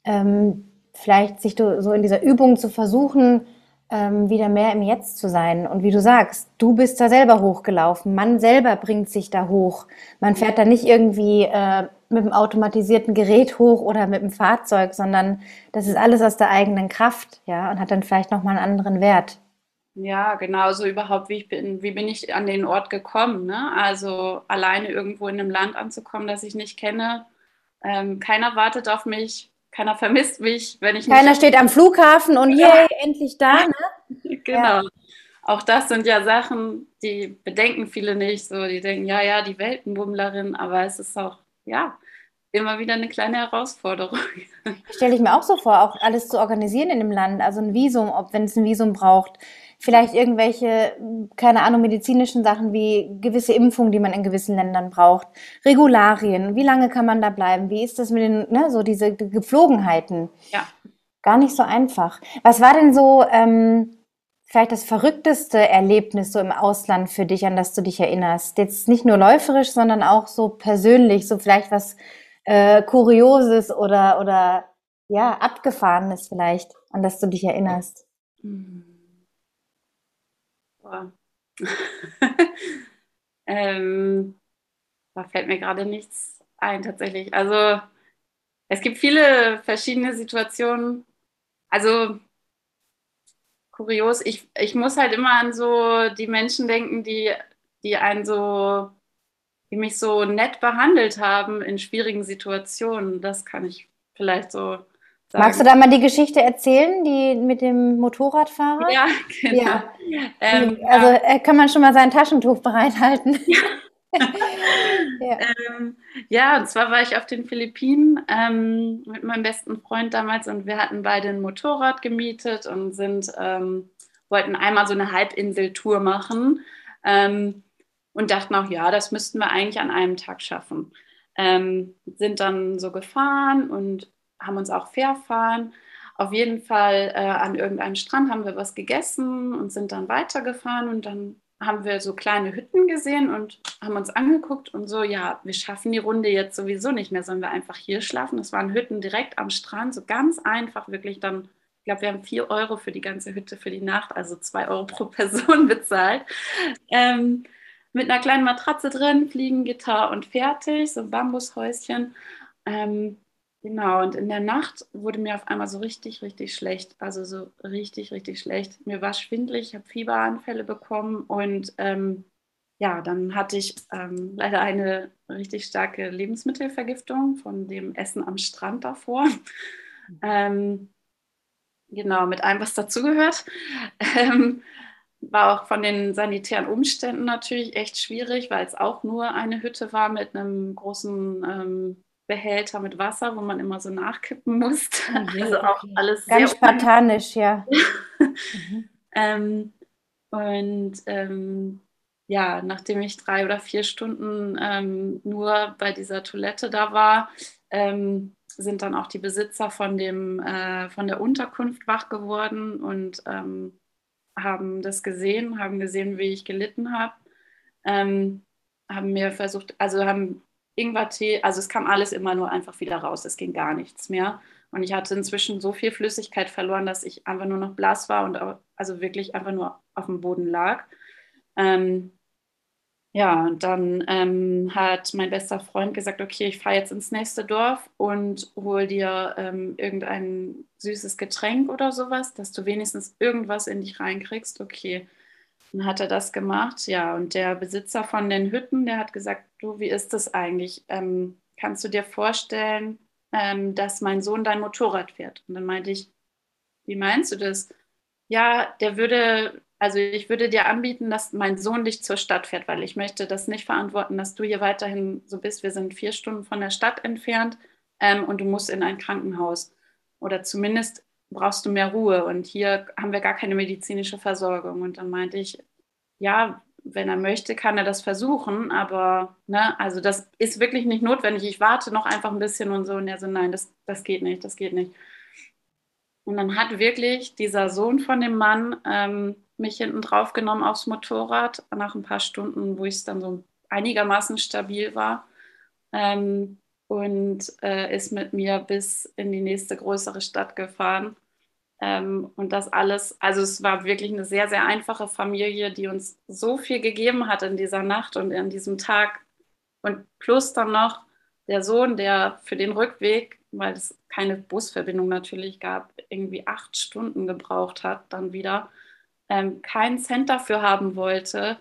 ähm, vielleicht sich so in dieser Übung zu versuchen, ähm, wieder mehr im Jetzt zu sein. Und wie du sagst, du bist da selber hochgelaufen. Man selber bringt sich da hoch. Man fährt da nicht irgendwie äh, mit dem automatisierten Gerät hoch oder mit dem Fahrzeug, sondern das ist alles aus der eigenen Kraft, ja, und hat dann vielleicht nochmal einen anderen Wert. Ja, genauso überhaupt, wie ich bin, wie bin ich an den Ort gekommen, ne? Also alleine irgendwo in einem Land anzukommen, das ich nicht kenne. Ähm, keiner wartet auf mich, keiner vermisst mich, wenn ich Keiner steht am Flughafen und ja. yay, endlich da, ne? genau. Ja. Auch das sind ja Sachen, die bedenken viele nicht. So, die denken, ja, ja, die Weltenbummlerin, aber es ist auch, ja, immer wieder eine kleine Herausforderung. Stelle ich mir auch so vor, auch alles zu organisieren in dem Land, also ein Visum, ob wenn es ein Visum braucht, vielleicht irgendwelche, keine Ahnung, medizinischen Sachen wie gewisse Impfungen, die man in gewissen Ländern braucht, Regularien, wie lange kann man da bleiben, wie ist das mit den, ne, so diese Gepflogenheiten. Ja. Gar nicht so einfach. Was war denn so ähm, vielleicht das verrückteste Erlebnis so im Ausland für dich, an das du dich erinnerst? Jetzt nicht nur läuferisch, sondern auch so persönlich, so vielleicht was äh, Kurioses oder, oder ja, Abgefahrenes vielleicht, an das du dich erinnerst? Boah. ähm, da fällt mir gerade nichts ein tatsächlich. Also es gibt viele verschiedene Situationen. Also kurios, ich, ich muss halt immer an so die Menschen denken, die, die einen so die mich so nett behandelt haben in schwierigen Situationen. Das kann ich vielleicht so sagen. Magst du da mal die Geschichte erzählen, die mit dem Motorradfahrer? Ja, genau. Ja. Ähm, also ja. Äh, kann man schon mal sein Taschentuch bereithalten. Ja. ja. Ähm, ja, und zwar war ich auf den Philippinen ähm, mit meinem besten Freund damals und wir hatten beide ein Motorrad gemietet und sind, ähm, wollten einmal so eine Halbinseltour machen ähm, und dachten auch, ja, das müssten wir eigentlich an einem Tag schaffen. Ähm, sind dann so gefahren und haben uns auch verfahren. Auf jeden Fall äh, an irgendeinem Strand haben wir was gegessen und sind dann weitergefahren und dann haben wir so kleine Hütten gesehen und haben uns angeguckt und so, ja, wir schaffen die Runde jetzt sowieso nicht mehr, sollen wir einfach hier schlafen. Das waren Hütten direkt am Strand, so ganz einfach, wirklich dann, ich glaube, wir haben vier Euro für die ganze Hütte für die Nacht, also zwei Euro pro Person bezahlt. Ähm, mit einer kleinen Matratze drin, Fliegengitter und fertig, so ein Bambushäuschen. Ähm, Genau, und in der Nacht wurde mir auf einmal so richtig, richtig schlecht. Also so richtig, richtig schlecht. Mir war schwindlig, ich habe Fieberanfälle bekommen und ähm, ja, dann hatte ich ähm, leider eine richtig starke Lebensmittelvergiftung von dem Essen am Strand davor. Mhm. Ähm, genau, mit allem, was dazugehört. War auch von den sanitären Umständen natürlich echt schwierig, weil es auch nur eine Hütte war mit einem großen ähm, Behälter mit Wasser, wo man immer so nachkippen musste. Mhm. Also auch alles Ganz sehr spartanisch, ja. mhm. ähm, und ähm, ja, nachdem ich drei oder vier Stunden ähm, nur bei dieser Toilette da war, ähm, sind dann auch die Besitzer von, dem, äh, von der Unterkunft wach geworden und ähm, haben das gesehen, haben gesehen, wie ich gelitten habe, ähm, haben mir versucht, also haben Ingwertee, also es kam alles immer nur einfach wieder raus, es ging gar nichts mehr. Und ich hatte inzwischen so viel Flüssigkeit verloren, dass ich einfach nur noch blass war und also wirklich einfach nur auf dem Boden lag. Ähm, ja, und dann ähm, hat mein bester Freund gesagt, okay, ich fahre jetzt ins nächste Dorf und hol dir ähm, irgendein süßes Getränk oder sowas, dass du wenigstens irgendwas in dich reinkriegst. Okay, dann hat er das gemacht, ja. Und der Besitzer von den Hütten, der hat gesagt, du, wie ist das eigentlich? Ähm, kannst du dir vorstellen, ähm, dass mein Sohn dein Motorrad fährt? Und dann meinte ich, wie meinst du das? Ja, der würde, also ich würde dir anbieten, dass mein Sohn dich zur Stadt fährt, weil ich möchte das nicht verantworten, dass du hier weiterhin so bist. Wir sind vier Stunden von der Stadt entfernt ähm, und du musst in ein Krankenhaus. Oder zumindest brauchst du mehr Ruhe und hier haben wir gar keine medizinische Versorgung. Und dann meinte ich, ja, wenn er möchte, kann er das versuchen, aber ne, also das ist wirklich nicht notwendig. Ich warte noch einfach ein bisschen und so. Und er so, nein, das, das geht nicht, das geht nicht. Und dann hat wirklich dieser Sohn von dem Mann ähm, mich hinten drauf genommen aufs Motorrad, nach ein paar Stunden, wo ich dann so einigermaßen stabil war. Ähm, und äh, ist mit mir bis in die nächste größere Stadt gefahren. Ähm, und das alles, also es war wirklich eine sehr, sehr einfache Familie, die uns so viel gegeben hat in dieser Nacht und in diesem Tag. Und plus dann noch der Sohn, der für den Rückweg, weil es keine Busverbindung natürlich gab, irgendwie acht Stunden gebraucht hat, dann wieder, ähm, keinen Cent dafür haben wollte,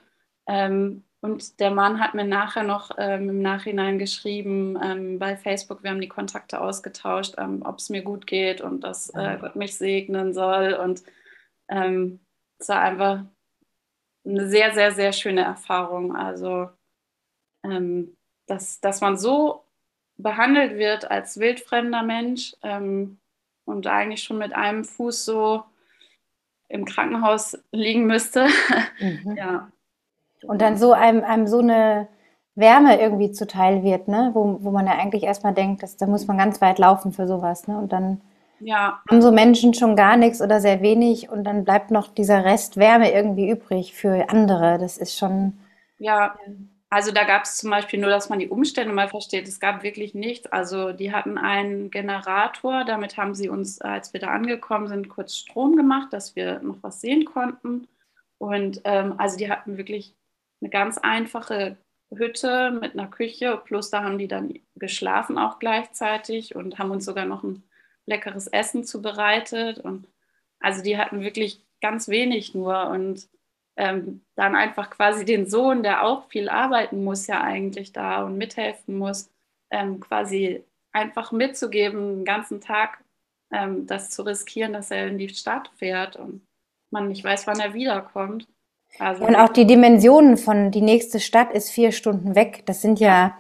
ähm, und der Mann hat mir nachher noch ähm, im Nachhinein geschrieben ähm, bei Facebook, wir haben die Kontakte ausgetauscht, ähm, ob es mir gut geht und dass äh, Gott mich segnen soll. Und ähm, es war einfach eine sehr, sehr, sehr schöne Erfahrung. Also, ähm, dass, dass man so behandelt wird als wildfremder Mensch ähm, und eigentlich schon mit einem Fuß so im Krankenhaus liegen müsste. Mhm. ja. Und dann so einem, einem so eine Wärme irgendwie zuteil wird, ne? wo, wo man ja eigentlich erstmal denkt, dass, da muss man ganz weit laufen für sowas. Ne? Und dann ja. haben so Menschen schon gar nichts oder sehr wenig und dann bleibt noch dieser Rest Wärme irgendwie übrig für andere. Das ist schon. Ja, also da gab es zum Beispiel nur, dass man die Umstände mal versteht. Es gab wirklich nichts. Also die hatten einen Generator, damit haben sie uns, als wir da angekommen sind, kurz Strom gemacht, dass wir noch was sehen konnten. Und ähm, also die hatten wirklich eine ganz einfache Hütte mit einer Küche, plus da haben die dann geschlafen auch gleichzeitig und haben uns sogar noch ein leckeres Essen zubereitet. Und also die hatten wirklich ganz wenig nur und ähm, dann einfach quasi den Sohn, der auch viel arbeiten muss, ja eigentlich da und mithelfen muss, ähm, quasi einfach mitzugeben, den ganzen Tag ähm, das zu riskieren, dass er in die Stadt fährt und man nicht weiß, wann er wiederkommt. Also und auch die Dimensionen von die nächste Stadt ist vier Stunden weg. Das sind ja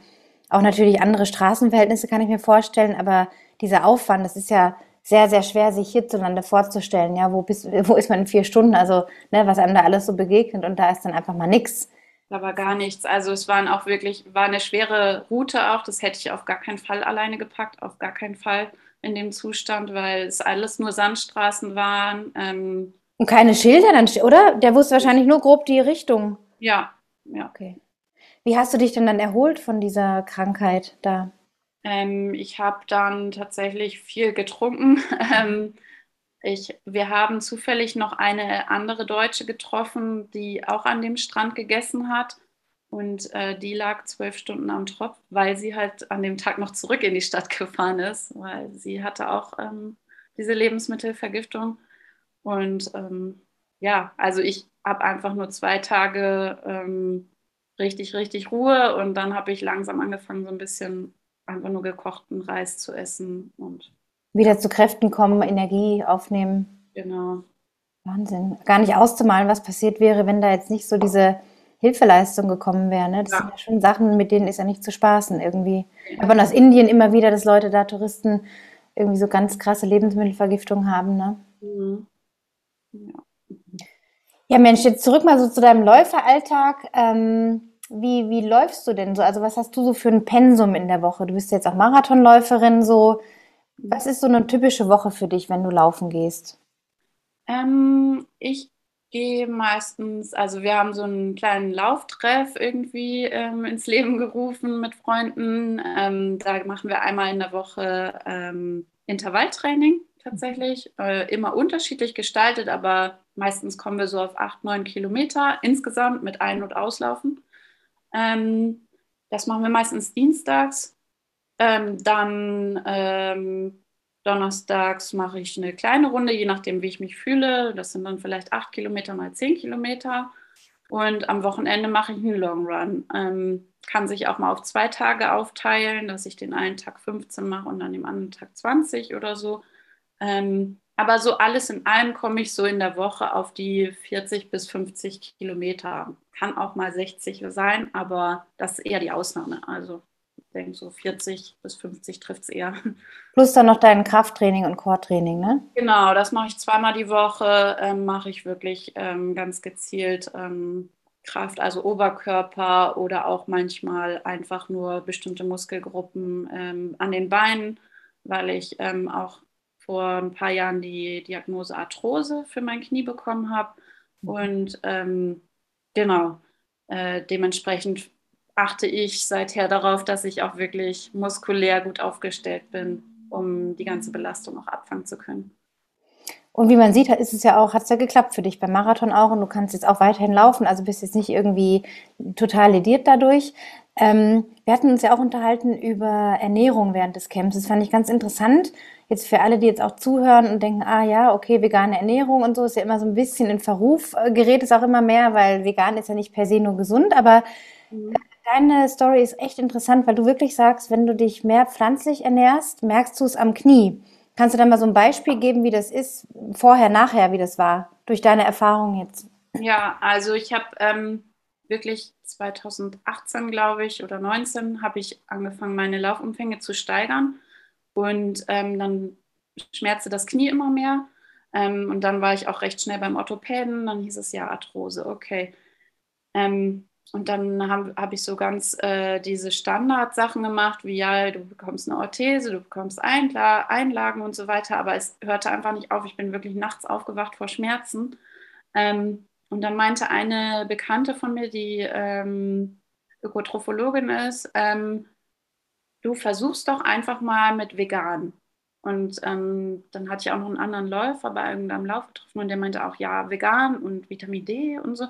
auch natürlich andere Straßenverhältnisse, kann ich mir vorstellen, aber dieser Aufwand, das ist ja sehr, sehr schwer, sich hierzulande vorzustellen. Ja, wo, bist, wo ist man in vier Stunden? Also, ne, was einem da alles so begegnet und da ist dann einfach mal nichts. Da war gar nichts. Also es waren auch wirklich, war eine schwere Route auch. Das hätte ich auf gar keinen Fall alleine gepackt, auf gar keinen Fall in dem Zustand, weil es alles nur Sandstraßen waren. Ähm, und keine Schilder dann, oder? Der wusste wahrscheinlich nur grob die Richtung. Ja, ja. Okay. Wie hast du dich denn dann erholt von dieser Krankheit da? Ähm, ich habe dann tatsächlich viel getrunken. Ähm, ich, wir haben zufällig noch eine andere Deutsche getroffen, die auch an dem Strand gegessen hat. Und äh, die lag zwölf Stunden am Tropf, weil sie halt an dem Tag noch zurück in die Stadt gefahren ist, weil sie hatte auch ähm, diese Lebensmittelvergiftung. Und ähm, ja, also ich habe einfach nur zwei Tage ähm, richtig, richtig Ruhe und dann habe ich langsam angefangen, so ein bisschen einfach nur gekochten Reis zu essen und wieder zu Kräften kommen, Energie aufnehmen. Genau. Wahnsinn. Gar nicht auszumalen, was passiert wäre, wenn da jetzt nicht so diese Hilfeleistung gekommen wäre. Ne? Das ja. sind ja schon Sachen, mit denen ist ja nicht zu spaßen irgendwie. Ja. Aber aus Indien immer wieder, dass Leute da, Touristen, irgendwie so ganz krasse Lebensmittelvergiftung haben. Ne? Mhm. Ja. ja, Mensch, jetzt zurück mal so zu deinem Läuferalltag. Ähm, wie, wie läufst du denn so? Also was hast du so für ein Pensum in der Woche? Du bist jetzt auch Marathonläuferin so. Was ist so eine typische Woche für dich, wenn du laufen gehst? Ähm, ich gehe meistens, also wir haben so einen kleinen Lauftreff irgendwie ähm, ins Leben gerufen mit Freunden. Ähm, da machen wir einmal in der Woche ähm, Intervalltraining tatsächlich. Äh, immer unterschiedlich gestaltet, aber meistens kommen wir so auf acht, neun Kilometer insgesamt mit Ein- und Auslaufen. Ähm, das machen wir meistens dienstags. Ähm, dann ähm, donnerstags mache ich eine kleine Runde, je nachdem, wie ich mich fühle. Das sind dann vielleicht acht Kilometer mal zehn Kilometer. Und am Wochenende mache ich einen Long Run. Ähm, kann sich auch mal auf zwei Tage aufteilen, dass ich den einen Tag 15 mache und dann den anderen Tag 20 oder so. Ähm, aber so alles in allem komme ich so in der Woche auf die 40 bis 50 Kilometer. Kann auch mal 60 sein, aber das ist eher die Ausnahme. Also ich denke so 40 bis 50 trifft es eher. Plus dann noch dein Krafttraining und Core-Training, ne? Genau, das mache ich zweimal die Woche, ähm, mache ich wirklich ähm, ganz gezielt ähm, Kraft, also Oberkörper oder auch manchmal einfach nur bestimmte Muskelgruppen ähm, an den Beinen, weil ich ähm, auch vor ein paar Jahren die Diagnose Arthrose für mein Knie bekommen habe. Mhm. Und ähm, genau, äh, dementsprechend achte ich seither darauf, dass ich auch wirklich muskulär gut aufgestellt bin, um die ganze Belastung auch abfangen zu können. Und wie man sieht, ist es ja auch, hat es ja geklappt für dich beim Marathon auch und du kannst jetzt auch weiterhin laufen, also bist jetzt nicht irgendwie total lediert dadurch. Ähm, wir hatten uns ja auch unterhalten über Ernährung während des Camps. Das fand ich ganz interessant. Jetzt für alle, die jetzt auch zuhören und denken, ah ja, okay, vegane Ernährung und so ist ja immer so ein bisschen in Verruf, äh, gerät es auch immer mehr, weil vegan ist ja nicht per se nur gesund, aber mhm. deine Story ist echt interessant, weil du wirklich sagst, wenn du dich mehr pflanzlich ernährst, merkst du es am Knie. Kannst du dann mal so ein Beispiel geben, wie das ist, vorher, nachher, wie das war, durch deine Erfahrung jetzt? Ja, also ich habe ähm, wirklich 2018, glaube ich, oder 19 habe ich angefangen, meine Laufumfänge zu steigern. Und ähm, dann schmerzte das Knie immer mehr. Ähm, und dann war ich auch recht schnell beim Orthopäden. Dann hieß es ja Arthrose, okay. Ähm, und dann habe hab ich so ganz äh, diese Standardsachen gemacht, wie ja, du bekommst eine Orthese, du bekommst Einla Einlagen und so weiter, aber es hörte einfach nicht auf. Ich bin wirklich nachts aufgewacht vor Schmerzen. Ähm, und dann meinte eine Bekannte von mir, die ähm, Ökotrophologin ist, ähm, du versuchst doch einfach mal mit vegan. Und ähm, dann hatte ich auch noch einen anderen Läufer bei irgendeinem Lauf getroffen und der meinte auch, ja, vegan und Vitamin D und so.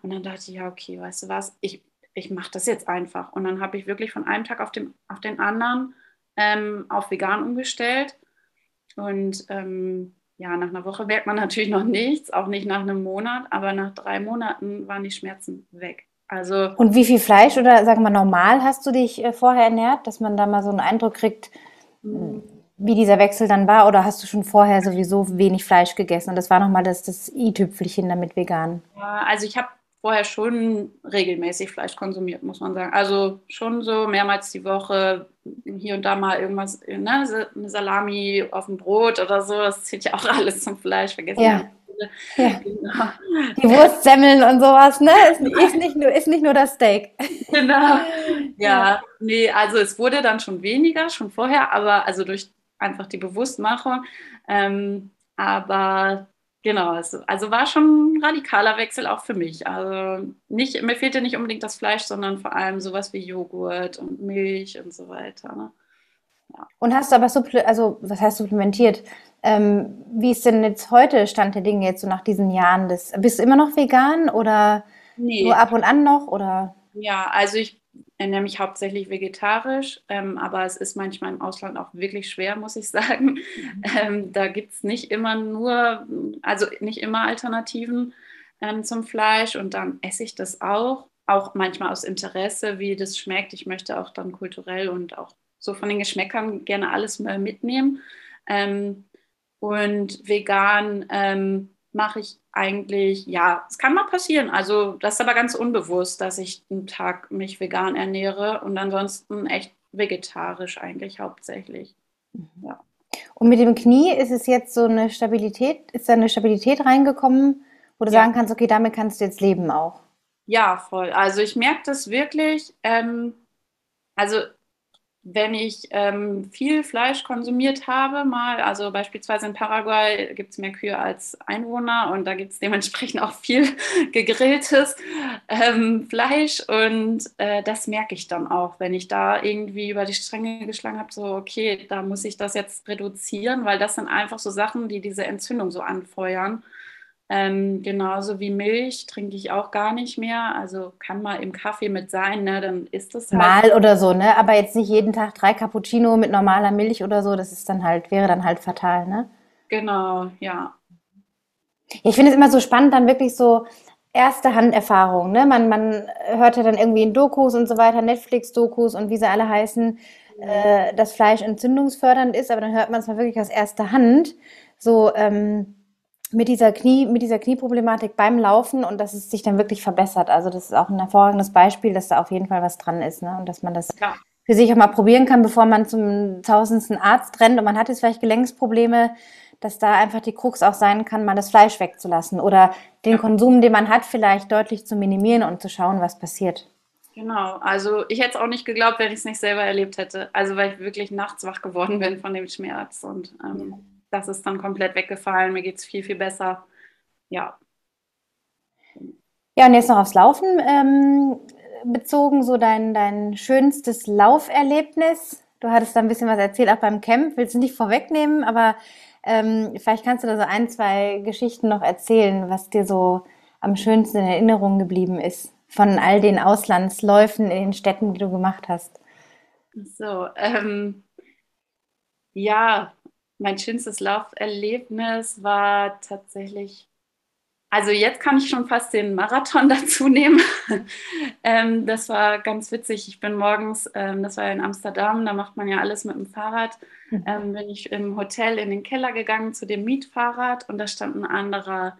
Und dann dachte ich, ja, okay, weißt du was, ich, ich mache das jetzt einfach. Und dann habe ich wirklich von einem Tag auf, dem, auf den anderen ähm, auf vegan umgestellt. Und ähm, ja, nach einer Woche merkt man natürlich noch nichts, auch nicht nach einem Monat, aber nach drei Monaten waren die Schmerzen weg. Also und wie viel Fleisch oder sagen wir normal hast du dich äh, vorher ernährt, dass man da mal so einen Eindruck kriegt, mhm wie dieser Wechsel dann war? Oder hast du schon vorher sowieso wenig Fleisch gegessen und das war nochmal das, das i-Tüpfelchen damit vegan? Ja, also ich habe vorher schon regelmäßig Fleisch konsumiert, muss man sagen. Also schon so mehrmals die Woche, hier und da mal irgendwas, ne, eine Salami auf dem Brot oder so, das zählt ja auch alles zum Fleisch, vergessen. Ja. Ja. Genau. Die Wurstsemmeln und sowas, ne? Ist, ist, nicht nur, ist nicht nur das Steak. Genau. Ja, ja, nee, also es wurde dann schon weniger, schon vorher, aber also durch einfach die Bewusstmachung. Ähm, aber Genau, also, also war schon ein radikaler Wechsel auch für mich. Also nicht, mir fehlte nicht unbedingt das Fleisch, sondern vor allem sowas wie Joghurt und Milch und so weiter. Ne? Ja. Und hast du aber, also was heißt supplementiert? Ähm, wie ist denn jetzt heute Stand der Dinge jetzt so nach diesen Jahren? Des, bist du immer noch vegan oder nee. nur ab und an noch? Oder? Ja, also ich ernähre mich hauptsächlich vegetarisch, ähm, aber es ist manchmal im Ausland auch wirklich schwer, muss ich sagen. Mhm. Ähm, da gibt es nicht immer nur, also nicht immer Alternativen ähm, zum Fleisch und dann esse ich das auch, auch manchmal aus Interesse, wie das schmeckt. Ich möchte auch dann kulturell und auch so von den Geschmäckern gerne alles mal mitnehmen. Ähm, und vegan ähm, mache ich eigentlich, ja, es kann mal passieren. Also das ist aber ganz unbewusst, dass ich einen Tag mich vegan ernähre und ansonsten echt vegetarisch eigentlich hauptsächlich. Mhm. Ja. Und mit dem Knie ist es jetzt so eine Stabilität, ist da eine Stabilität reingekommen, wo du ja. sagen kannst, okay, damit kannst du jetzt leben auch. Ja, voll. Also ich merke das wirklich. Ähm, also wenn ich ähm, viel Fleisch konsumiert habe, mal, also beispielsweise in Paraguay gibt es mehr Kühe als Einwohner und da gibt es dementsprechend auch viel gegrilltes ähm, Fleisch und äh, das merke ich dann auch, wenn ich da irgendwie über die Stränge geschlagen habe, so okay, da muss ich das jetzt reduzieren, weil das sind einfach so Sachen, die diese Entzündung so anfeuern. Ähm, genauso wie Milch trinke ich auch gar nicht mehr. Also kann mal im Kaffee mit sein, ne? dann ist das halt. Mal oder so, ne? Aber jetzt nicht jeden Tag drei Cappuccino mit normaler Milch oder so, das ist dann halt, wäre dann halt fatal, ne? Genau, ja. Ich finde es immer so spannend, dann wirklich so erste Handerfahrungen, ne? Man, man hört ja dann irgendwie in Dokus und so weiter, Netflix-Dokus und wie sie alle heißen, äh, dass Fleisch entzündungsfördernd ist, aber dann hört man es mal wirklich aus erster Hand. So, ähm, mit dieser Knie, mit dieser Knieproblematik beim Laufen und dass es sich dann wirklich verbessert. Also das ist auch ein hervorragendes Beispiel, dass da auf jeden Fall was dran ist, ne? Und dass man das ja. für sich auch mal probieren kann, bevor man zum tausendsten Arzt rennt und man hat jetzt vielleicht Gelenksprobleme, dass da einfach die Krux auch sein kann, mal das Fleisch wegzulassen oder den ja. Konsum, den man hat, vielleicht deutlich zu minimieren und zu schauen, was passiert. Genau, also ich hätte es auch nicht geglaubt, wenn ich es nicht selber erlebt hätte. Also weil ich wirklich nachts wach geworden bin von dem Schmerz und ähm, das ist dann komplett weggefallen. Mir geht es viel, viel besser. Ja. Ja, und jetzt noch aufs Laufen ähm, bezogen, so dein, dein schönstes Lauferlebnis. Du hattest da ein bisschen was erzählt, auch beim Camp. Willst du nicht vorwegnehmen, aber ähm, vielleicht kannst du da so ein, zwei Geschichten noch erzählen, was dir so am schönsten in Erinnerung geblieben ist von all den Auslandsläufen in den Städten, die du gemacht hast. So, ähm, ja, mein schönstes Lauferlebnis war tatsächlich, also jetzt kann ich schon fast den Marathon dazu nehmen. ähm, das war ganz witzig. Ich bin morgens, ähm, das war in Amsterdam, da macht man ja alles mit dem Fahrrad, mhm. ähm, bin ich im Hotel in den Keller gegangen zu dem Mietfahrrad und da stand ein anderer.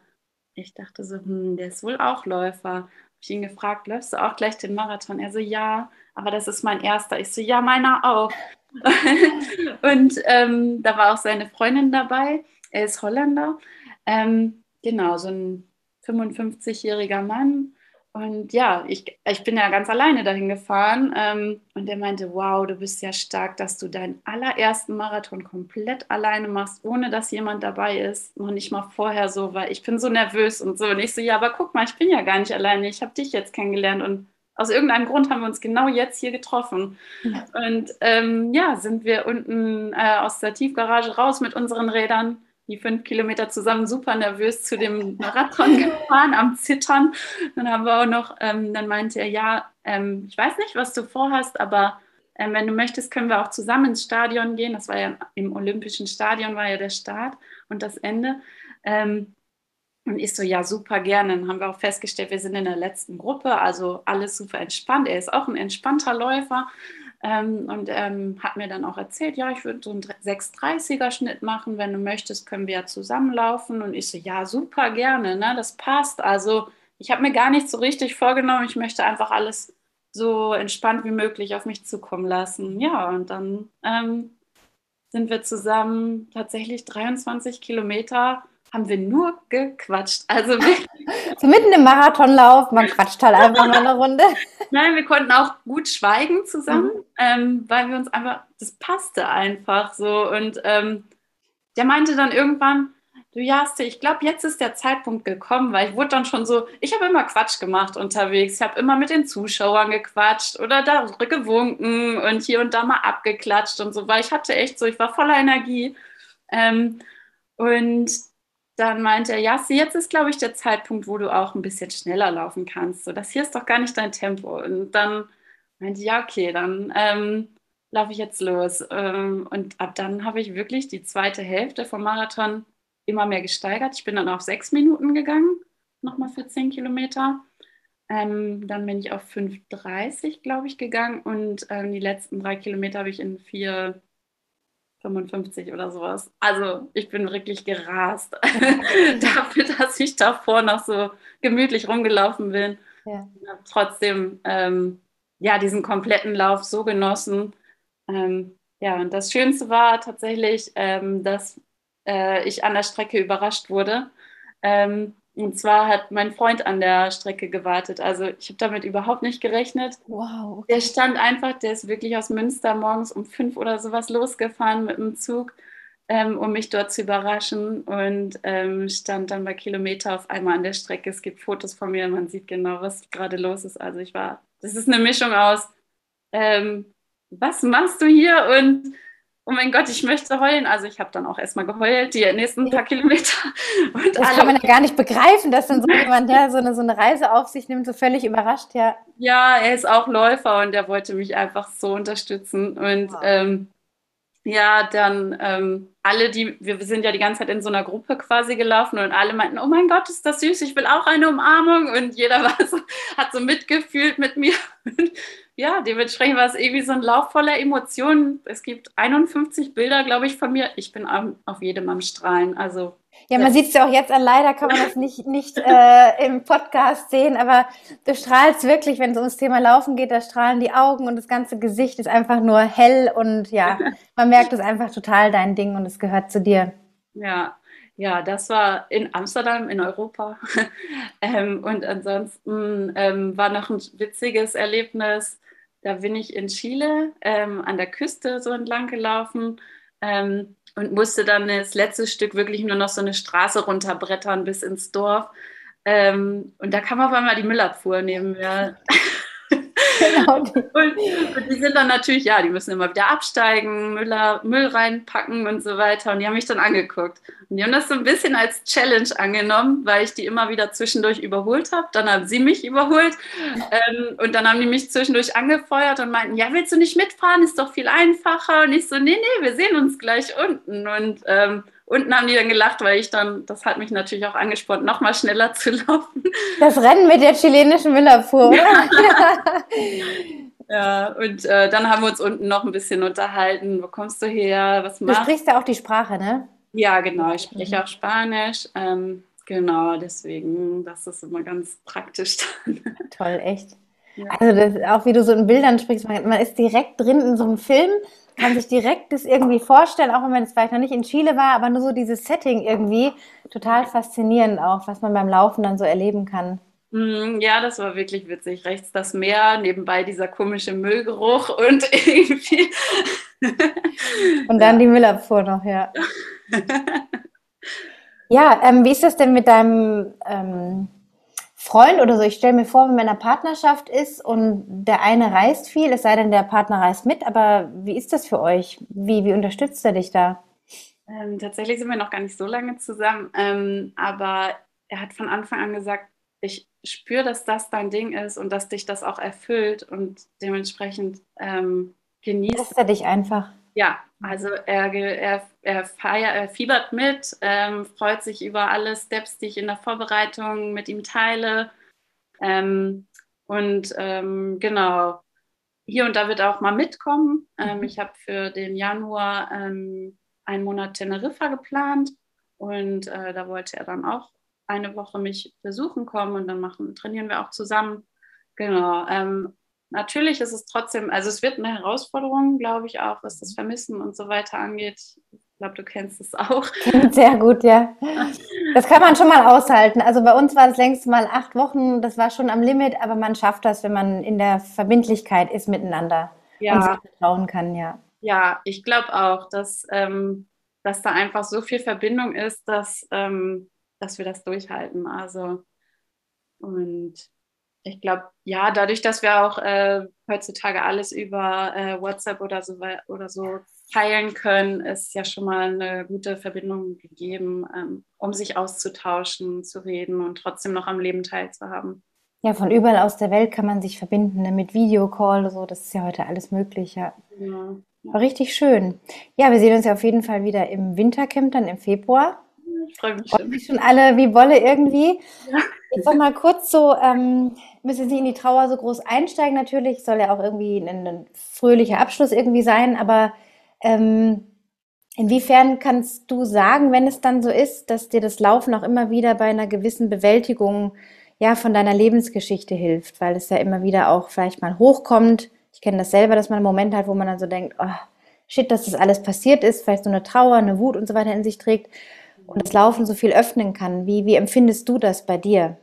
Ich dachte so, hm, der ist wohl auch Läufer. Habe ich ihn gefragt, läufst du auch gleich den Marathon? Er so, ja, aber das ist mein erster. Ich so, ja, meiner auch. und ähm, da war auch seine Freundin dabei. Er ist Holländer. Ähm, genau, so ein 55-jähriger Mann. Und ja, ich, ich bin ja ganz alleine dahin gefahren. Ähm, und er meinte, wow, du bist ja stark, dass du deinen allerersten Marathon komplett alleine machst, ohne dass jemand dabei ist. Noch nicht mal vorher so, weil ich bin so nervös und so. Und ich so, ja, aber guck mal, ich bin ja gar nicht alleine. Ich habe dich jetzt kennengelernt und aus irgendeinem Grund haben wir uns genau jetzt hier getroffen. Ja. Und ähm, ja, sind wir unten äh, aus der Tiefgarage raus mit unseren Rädern, die fünf Kilometer zusammen, super nervös zu dem Marathon gefahren, am Zittern. Dann haben wir auch noch, ähm, dann meinte er, ja, ähm, ich weiß nicht, was du vorhast, aber ähm, wenn du möchtest, können wir auch zusammen ins Stadion gehen. Das war ja im Olympischen Stadion, war ja der Start und das Ende. Ähm, und ich so, ja, super gerne. Dann haben wir auch festgestellt, wir sind in der letzten Gruppe, also alles super entspannt. Er ist auch ein entspannter Läufer ähm, und ähm, hat mir dann auch erzählt, ja, ich würde so einen 630er-Schnitt machen. Wenn du möchtest, können wir ja zusammenlaufen. Und ich so, ja, super gerne, ne? das passt. Also ich habe mir gar nicht so richtig vorgenommen. Ich möchte einfach alles so entspannt wie möglich auf mich zukommen lassen. Ja, und dann ähm, sind wir zusammen tatsächlich 23 Kilometer haben wir nur gequatscht. Also so mitten im Marathonlauf, man quatscht halt einfach mal eine Runde. Nein, wir konnten auch gut schweigen zusammen, mhm. ähm, weil wir uns einfach, das passte einfach so. Und ähm, der meinte dann irgendwann, du Jaste, ich glaube, jetzt ist der Zeitpunkt gekommen, weil ich wurde dann schon so, ich habe immer Quatsch gemacht unterwegs. Ich habe immer mit den Zuschauern gequatscht oder da gewunken und hier und da mal abgeklatscht und so, weil ich hatte echt so, ich war voller Energie. Ähm, und dann meinte er, Jaste, jetzt ist, glaube ich, der Zeitpunkt, wo du auch ein bisschen schneller laufen kannst. So, das hier ist doch gar nicht dein Tempo. Und dann meinte ich, ja, okay, dann ähm, laufe ich jetzt los. Ähm, und ab dann habe ich wirklich die zweite Hälfte vom Marathon immer mehr gesteigert. Ich bin dann auf sechs Minuten gegangen, nochmal für zehn Kilometer. Ähm, dann bin ich auf 5,30, glaube ich, gegangen und ähm, die letzten drei Kilometer habe ich in 4,55 oder sowas. Also ich bin wirklich gerast dafür, dass ich davor noch so gemütlich rumgelaufen bin. Ja. habe trotzdem ähm, ja, diesen kompletten Lauf so genossen. Ähm, ja, und das Schönste war tatsächlich, ähm, dass äh, ich an der Strecke überrascht wurde. Ähm, und zwar hat mein Freund an der Strecke gewartet. Also ich habe damit überhaupt nicht gerechnet. Wow. Okay. Der stand einfach, der ist wirklich aus Münster morgens um fünf oder sowas losgefahren mit dem Zug, ähm, um mich dort zu überraschen und ähm, stand dann bei Kilometer auf einmal an der Strecke. Es gibt Fotos von mir, man sieht genau, was gerade los ist. Also ich war, das ist eine Mischung aus, ähm, was machst du hier und oh mein Gott, ich möchte heulen. Also ich habe dann auch erstmal geheult, die nächsten paar Kilometer. Und das kann man ja gar nicht begreifen, dass dann so jemand, der so eine, so eine Reise auf sich nimmt, so völlig überrascht, ja. Ja, er ist auch Läufer und er wollte mich einfach so unterstützen. Und wow. ähm, ja, dann ähm, alle, die, wir sind ja die ganze Zeit in so einer Gruppe quasi gelaufen und alle meinten, oh mein Gott, ist das süß, ich will auch eine Umarmung. Und jeder war so, hat so mitgefühlt mit mir. Und ja, dementsprechend war es irgendwie so ein Lauf voller Emotionen. Es gibt 51 Bilder, glaube ich, von mir. Ich bin auf jedem am Strahlen. Also ja, man sieht es ja auch jetzt an. Leider kann man das nicht, nicht äh, im Podcast sehen, aber du strahlst wirklich, wenn es ums Thema Laufen geht, da strahlen die Augen und das ganze Gesicht ist einfach nur hell und ja, man merkt es einfach total dein Ding und es gehört zu dir. Ja, ja, das war in Amsterdam, in Europa. ähm, und ansonsten ähm, war noch ein witziges Erlebnis. Da bin ich in Chile ähm, an der Küste so entlang gelaufen ähm, und musste dann das letzte Stück wirklich nur noch so eine Straße runterbrettern bis ins Dorf. Ähm, und da kam auf einmal die Müllabfuhr neben mir. genau. Und, und, die sind dann natürlich, ja, die müssen immer wieder absteigen, Müller, Müll reinpacken und so weiter. Und die haben mich dann angeguckt. Und die haben das so ein bisschen als Challenge angenommen, weil ich die immer wieder zwischendurch überholt habe. Dann haben sie mich überholt. Ähm, und dann haben die mich zwischendurch angefeuert und meinten, ja, willst du nicht mitfahren? Ist doch viel einfacher. Und ich so, nee, nee, wir sehen uns gleich unten. Und ähm, unten haben die dann gelacht, weil ich dann, das hat mich natürlich auch angespornt, noch mal schneller zu laufen. Das Rennen mit der chilenischen Müllabfuhr, oder? ja, und äh, dann haben wir uns unten noch ein bisschen unterhalten. Wo kommst du her? Was machst du? sprichst ja auch die Sprache, ne? Ja, genau. Ich spreche mhm. auch Spanisch. Ähm, genau, deswegen, das ist immer ganz praktisch dann. Toll, echt. Ja. Also das, auch wie du so in Bildern sprichst, man, man ist direkt drin in so einem Film kann sich direkt das irgendwie vorstellen, auch wenn man jetzt vielleicht noch nicht in Chile war, aber nur so dieses Setting irgendwie total faszinierend auch, was man beim Laufen dann so erleben kann. Mm, ja, das war wirklich witzig. Rechts das Meer, nebenbei dieser komische Müllgeruch und irgendwie. und dann ja. die Müllabfuhr noch, ja. ja, ähm, wie ist das denn mit deinem ähm, Freund oder so. Ich stelle mir vor, wenn man in einer Partnerschaft ist und der eine reist viel, es sei denn, der Partner reist mit, aber wie ist das für euch? Wie, wie unterstützt er dich da? Ähm, tatsächlich sind wir noch gar nicht so lange zusammen, ähm, aber er hat von Anfang an gesagt, ich spüre, dass das dein Ding ist und dass dich das auch erfüllt und dementsprechend ähm, genießt. Lässt er dich einfach? Ja, also er, er, er, feiert, er fiebert mit, ähm, freut sich über alle Steps, die ich in der Vorbereitung mit ihm teile. Ähm, und ähm, genau, hier und da wird er auch mal mitkommen. Ähm, mhm. Ich habe für den Januar ähm, einen Monat Teneriffa geplant und äh, da wollte er dann auch eine Woche mich besuchen kommen und dann machen, trainieren wir auch zusammen. Genau. Natürlich ist es trotzdem, also es wird eine Herausforderung, glaube ich, auch, was das Vermissen und so weiter angeht. Ich glaube, du kennst es auch. Sehr gut, ja. Das kann man schon mal aushalten. Also bei uns war das längst mal acht Wochen, das war schon am Limit, aber man schafft das, wenn man in der Verbindlichkeit ist miteinander ja. und sich vertrauen kann, ja. Ja, ich glaube auch, dass, ähm, dass da einfach so viel Verbindung ist, dass, ähm, dass wir das durchhalten. Also und ich glaube, ja, dadurch, dass wir auch äh, heutzutage alles über äh, WhatsApp oder so, oder so teilen können, ist ja schon mal eine gute Verbindung gegeben, ähm, um sich auszutauschen, zu reden und trotzdem noch am Leben teilzuhaben. Ja, von überall aus der Welt kann man sich verbinden, ne, mit Videocall, so, das ist ja heute alles möglich, ja. ja. War richtig schön. Ja, wir sehen uns ja auf jeden Fall wieder im Wintercamp, dann im Februar. Ich freue mich schon. schon alle wie Wolle irgendwie. Ja. Ich sag mal kurz so, ähm, müssen Sie in die Trauer so groß einsteigen natürlich, soll ja auch irgendwie ein, ein fröhlicher Abschluss irgendwie sein, aber ähm, inwiefern kannst du sagen, wenn es dann so ist, dass dir das Laufen auch immer wieder bei einer gewissen Bewältigung ja von deiner Lebensgeschichte hilft, weil es ja immer wieder auch vielleicht mal hochkommt. Ich kenne das selber, dass man einen Moment hat, wo man dann so denkt, oh, shit, dass das alles passiert ist, vielleicht so eine Trauer, eine Wut und so weiter in sich trägt und das Laufen so viel öffnen kann. Wie, wie empfindest du das bei dir?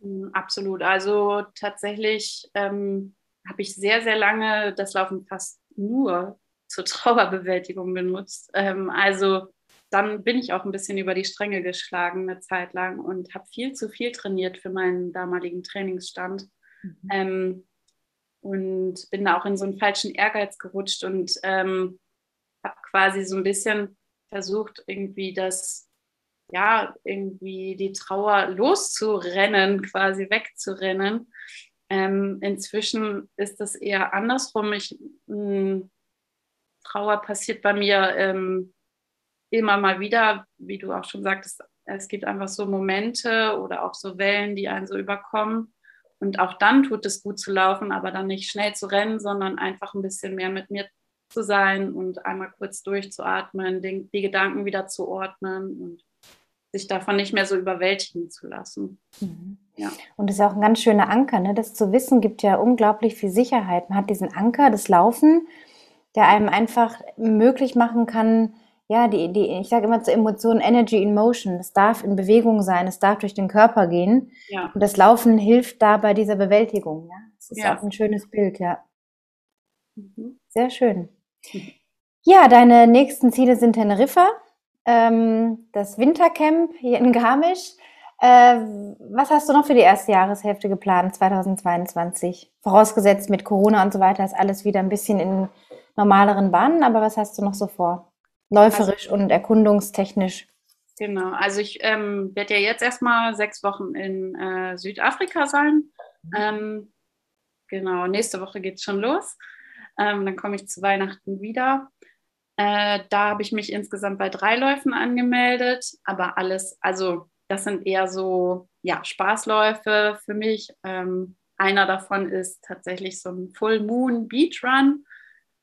Mm, absolut. Also tatsächlich ähm, habe ich sehr, sehr lange das Laufen fast nur zur Trauerbewältigung benutzt. Ähm, also dann bin ich auch ein bisschen über die Stränge geschlagen eine Zeit lang und habe viel zu viel trainiert für meinen damaligen Trainingsstand. Mhm. Ähm, und bin da auch in so einen falschen Ehrgeiz gerutscht und ähm, habe quasi so ein bisschen versucht, irgendwie das, ja, irgendwie die Trauer loszurennen, quasi wegzurennen. Ähm, inzwischen ist das eher andersrum. Ich, mh, hm, Trauer passiert bei mir ähm, immer mal wieder, wie du auch schon sagtest, es gibt einfach so Momente oder auch so Wellen, die einen so überkommen. Und auch dann tut es gut zu laufen, aber dann nicht schnell zu rennen, sondern einfach ein bisschen mehr mit mir zu sein und einmal kurz durchzuatmen, den, die Gedanken wieder zu ordnen und sich davon nicht mehr so überwältigen zu lassen. Mhm. Ja. Und das ist auch ein ganz schöner Anker. Ne? Das zu wissen gibt ja unglaublich viel Sicherheit. Man hat diesen Anker, das Laufen, der einem einfach möglich machen kann, ja, die, die, ich sage immer zur Emotion Energy in Motion. Das darf in Bewegung sein, es darf durch den Körper gehen. Ja. Und das Laufen hilft da bei dieser Bewältigung. Ja? Das ist ja. auch ein schönes Bild, ja. Mhm. Sehr schön. Ja, deine nächsten Ziele sind Teneriffa, ähm, das Wintercamp hier in Garmisch. Äh, was hast du noch für die erste Jahreshälfte geplant, 2022? Vorausgesetzt mit Corona und so weiter ist alles wieder ein bisschen in normaleren Bahnen, aber was hast du noch so vor? Läuferisch also, und erkundungstechnisch? Genau, also ich ähm, werde ja jetzt erstmal sechs Wochen in äh, Südafrika sein. Mhm. Ähm, genau, nächste Woche geht es schon los. Ähm, dann komme ich zu Weihnachten wieder. Äh, da habe ich mich insgesamt bei drei Läufen angemeldet, aber alles, also das sind eher so ja, Spaßläufe für mich. Ähm, einer davon ist tatsächlich so ein Full Moon Beach Run.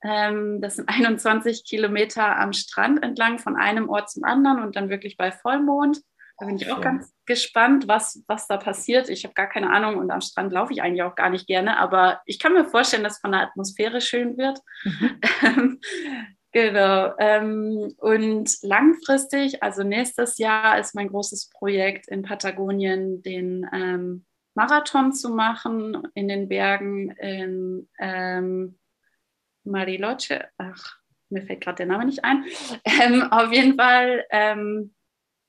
Ähm, das sind 21 Kilometer am Strand entlang von einem Ort zum anderen und dann wirklich bei Vollmond. Da bin ich auch ganz gespannt, was, was da passiert. Ich habe gar keine Ahnung und am Strand laufe ich eigentlich auch gar nicht gerne, aber ich kann mir vorstellen, dass von der Atmosphäre schön wird. Mhm. genau. Ähm, und langfristig, also nächstes Jahr ist mein großes Projekt in Patagonien, den ähm, Marathon zu machen in den Bergen in ähm, Mariloche. Ach, mir fällt gerade der Name nicht ein. Ähm, auf jeden Fall ähm,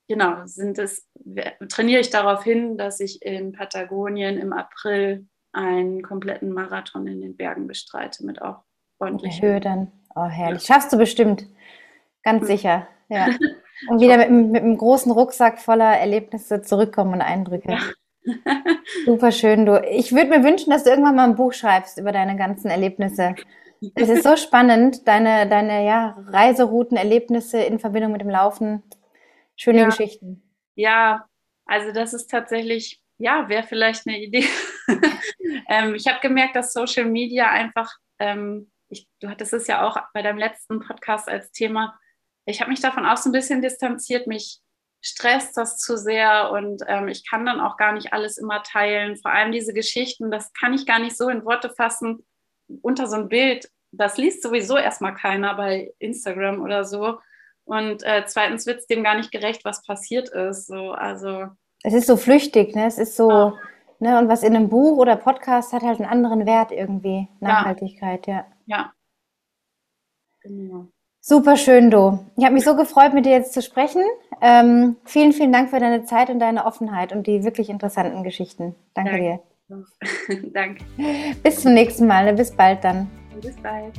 genau, sind es, trainiere ich darauf hin, dass ich in Patagonien im April einen kompletten Marathon in den Bergen bestreite mit auch ordentlich. Höhe dann. Oh, herrlich. Ja. Schaffst du bestimmt. Ganz sicher. Ja. Und wieder mit, mit, einem großen Rucksack voller Erlebnisse zurückkommen und Eindrücke. Ja. Super schön, du. Ich würde mir wünschen, dass du irgendwann mal ein Buch schreibst über deine ganzen Erlebnisse. Es ist so spannend, deine, deine ja, Reiserouten, Erlebnisse in Verbindung mit dem Laufen. Schöne ja. Geschichten. Ja, also das ist tatsächlich, ja, wäre vielleicht eine Idee. ähm, ich habe gemerkt, dass Social Media einfach, ähm, ich, du hattest es ja auch bei deinem letzten Podcast als Thema, ich habe mich davon auch so ein bisschen distanziert, mich stresst das zu sehr und ähm, ich kann dann auch gar nicht alles immer teilen. Vor allem diese Geschichten, das kann ich gar nicht so in Worte fassen unter so ein Bild. Das liest sowieso erstmal keiner bei Instagram oder so. Und äh, zweitens wird es dem gar nicht gerecht, was passiert ist. So, also es ist so flüchtig, ne? Es ist so, ja. ne? Und was in einem Buch oder Podcast hat halt einen anderen Wert irgendwie. Nachhaltigkeit, ja. Ja. Genau. Super schön, Du. Ich habe mich so gefreut, mit dir jetzt zu sprechen. Ähm, vielen, vielen Dank für deine Zeit und deine Offenheit und die wirklich interessanten Geschichten. Danke, Danke. dir. Danke. Bis zum nächsten Mal. Bis bald dann. Bis bald.